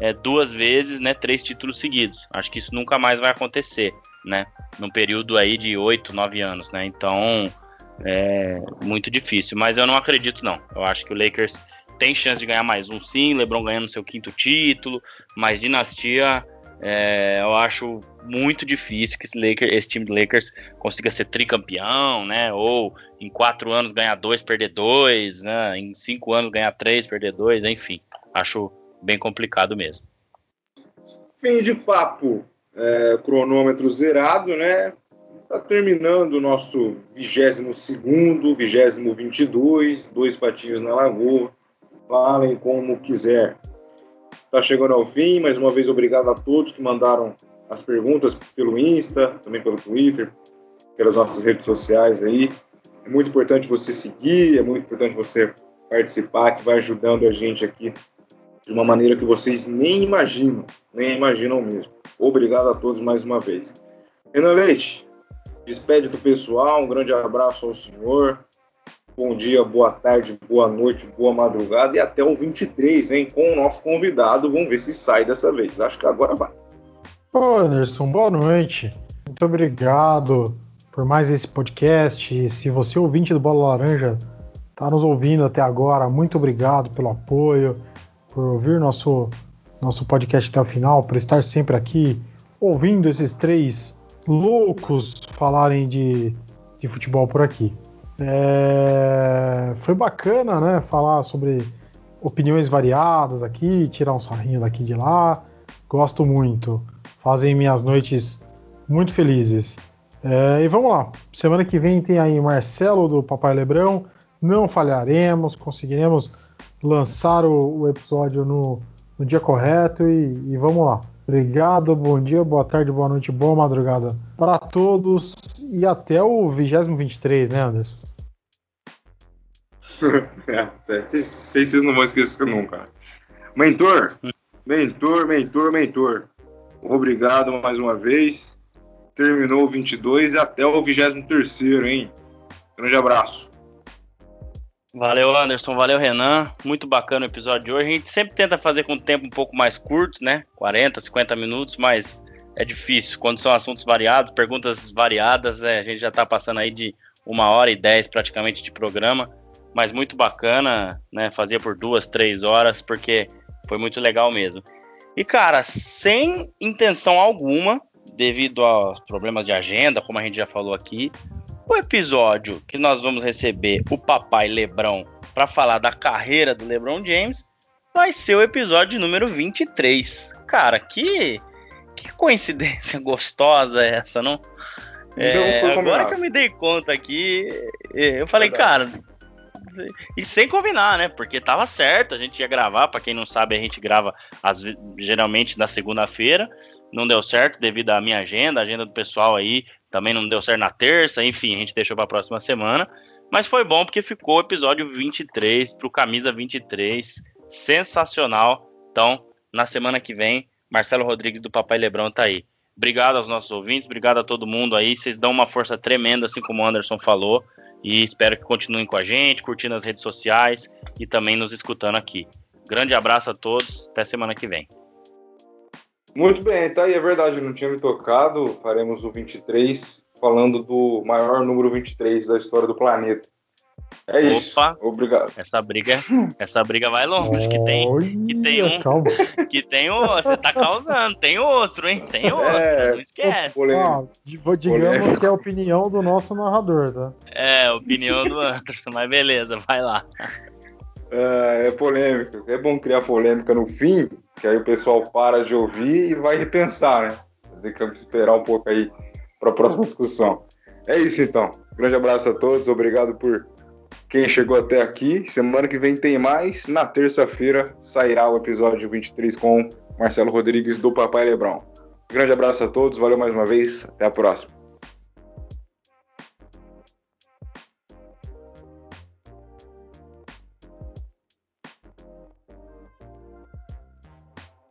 é, duas vezes, né? Três títulos seguidos. Acho que isso nunca mais vai acontecer, né? Num período aí de oito, nove anos, né? Então é muito difícil, mas eu não acredito não. Eu acho que o Lakers tem chance de ganhar mais um sim, LeBron ganhando seu quinto título, mas dinastia é, eu acho muito difícil que esse, Lakers, esse, time do Lakers consiga ser tricampeão, né? Ou em quatro anos ganhar dois, perder dois, né? Em cinco anos ganhar três, perder dois, enfim. Acho bem complicado mesmo. Fim de papo, é, cronômetro zerado, né? Tá terminando o nosso 22 segundo, 22 22, dois patinhos na lagoa falem como quiser. Está chegando ao fim, mais uma vez obrigado a todos que mandaram as perguntas pelo Insta, também pelo Twitter, pelas nossas redes sociais aí. É muito importante você seguir, é muito importante você participar, que vai ajudando a gente aqui de uma maneira que vocês nem imaginam, nem imaginam mesmo. Obrigado a todos mais uma vez. Renan Leite, despede do pessoal, um grande abraço ao senhor, Bom dia, boa tarde, boa noite, boa madrugada e até o 23, hein? Com o nosso convidado. Vamos ver se sai dessa vez. Acho que agora vai. Ô, Anderson, boa noite. Muito obrigado por mais esse podcast. E se você, ouvinte do Bola Laranja, está nos ouvindo até agora, muito obrigado pelo apoio, por ouvir nosso, nosso podcast até o final, por estar sempre aqui ouvindo esses três loucos falarem de, de futebol por aqui. É, foi bacana, né? Falar sobre opiniões variadas aqui, tirar um sarrinho daqui de lá. Gosto muito. Fazem minhas noites muito felizes. É, e vamos lá. Semana que vem tem aí Marcelo do Papai Lebrão. Não falharemos, conseguiremos lançar o, o episódio no, no, dia correto e, e vamos lá. Obrigado, bom dia, boa tarde, boa noite, boa madrugada para todos e até o 2023, né, Anderson? *laughs* é, vocês não vão esquecer nunca. Mentor, mentor, mentor, mentor. Obrigado mais uma vez. Terminou o 22 e até o 23, hein? Grande abraço. Valeu, Anderson. Valeu, Renan. Muito bacana o episódio de hoje. A gente sempre tenta fazer com um tempo um pouco mais curto, né? 40, 50 minutos, mas é difícil. Quando são assuntos variados, perguntas variadas, é, a gente já está passando aí de uma hora e dez praticamente de programa mas muito bacana, né? Fazia por duas, três horas, porque foi muito legal mesmo. E cara, sem intenção alguma, devido aos problemas de agenda, como a gente já falou aqui, o episódio que nós vamos receber o papai Lebrão para falar da carreira do LeBron James vai ser o episódio número 23. Cara, que que coincidência *laughs* gostosa essa, não? É, agora que eu me dei conta aqui, eu falei, Verdade. cara, e sem combinar, né? Porque tava certo, a gente ia gravar. Para quem não sabe, a gente grava as, geralmente na segunda-feira. Não deu certo devido à minha agenda, a agenda do pessoal aí também não deu certo na terça. Enfim, a gente deixou para a próxima semana. Mas foi bom porque ficou o episódio 23 pro Camisa 23. Sensacional. Então, na semana que vem, Marcelo Rodrigues do Papai Lebrão tá aí. Obrigado aos nossos ouvintes, obrigado a todo mundo aí. Vocês dão uma força tremenda, assim como o Anderson falou. E espero que continuem com a gente, curtindo as redes sociais e também nos escutando aqui. Grande abraço a todos, até semana que vem. Muito bem, tá aí, é verdade, não tinha me tocado. Faremos o 23, falando do maior número 23 da história do planeta. É isso. Opa, obrigado. Essa briga, essa briga vai longe. Que tem, que tem um, calma. que tem um, você tá causando. Tem outro, hein? Tem outro. É, não esquece. Ah, digamos polêmico. que é a opinião do nosso narrador, tá? É, opinião do Anderson, mas beleza, vai lá. É, é polêmico. É bom criar polêmica no fim, que aí o pessoal para de ouvir e vai repensar, né? Tem que esperar um pouco aí para a próxima discussão. É isso então. Grande abraço a todos, obrigado por quem chegou até aqui. Semana que vem tem mais. Na terça-feira sairá o episódio 23 com Marcelo Rodrigues do Papai Lebrão. Grande abraço a todos, valeu mais uma vez, até a próxima.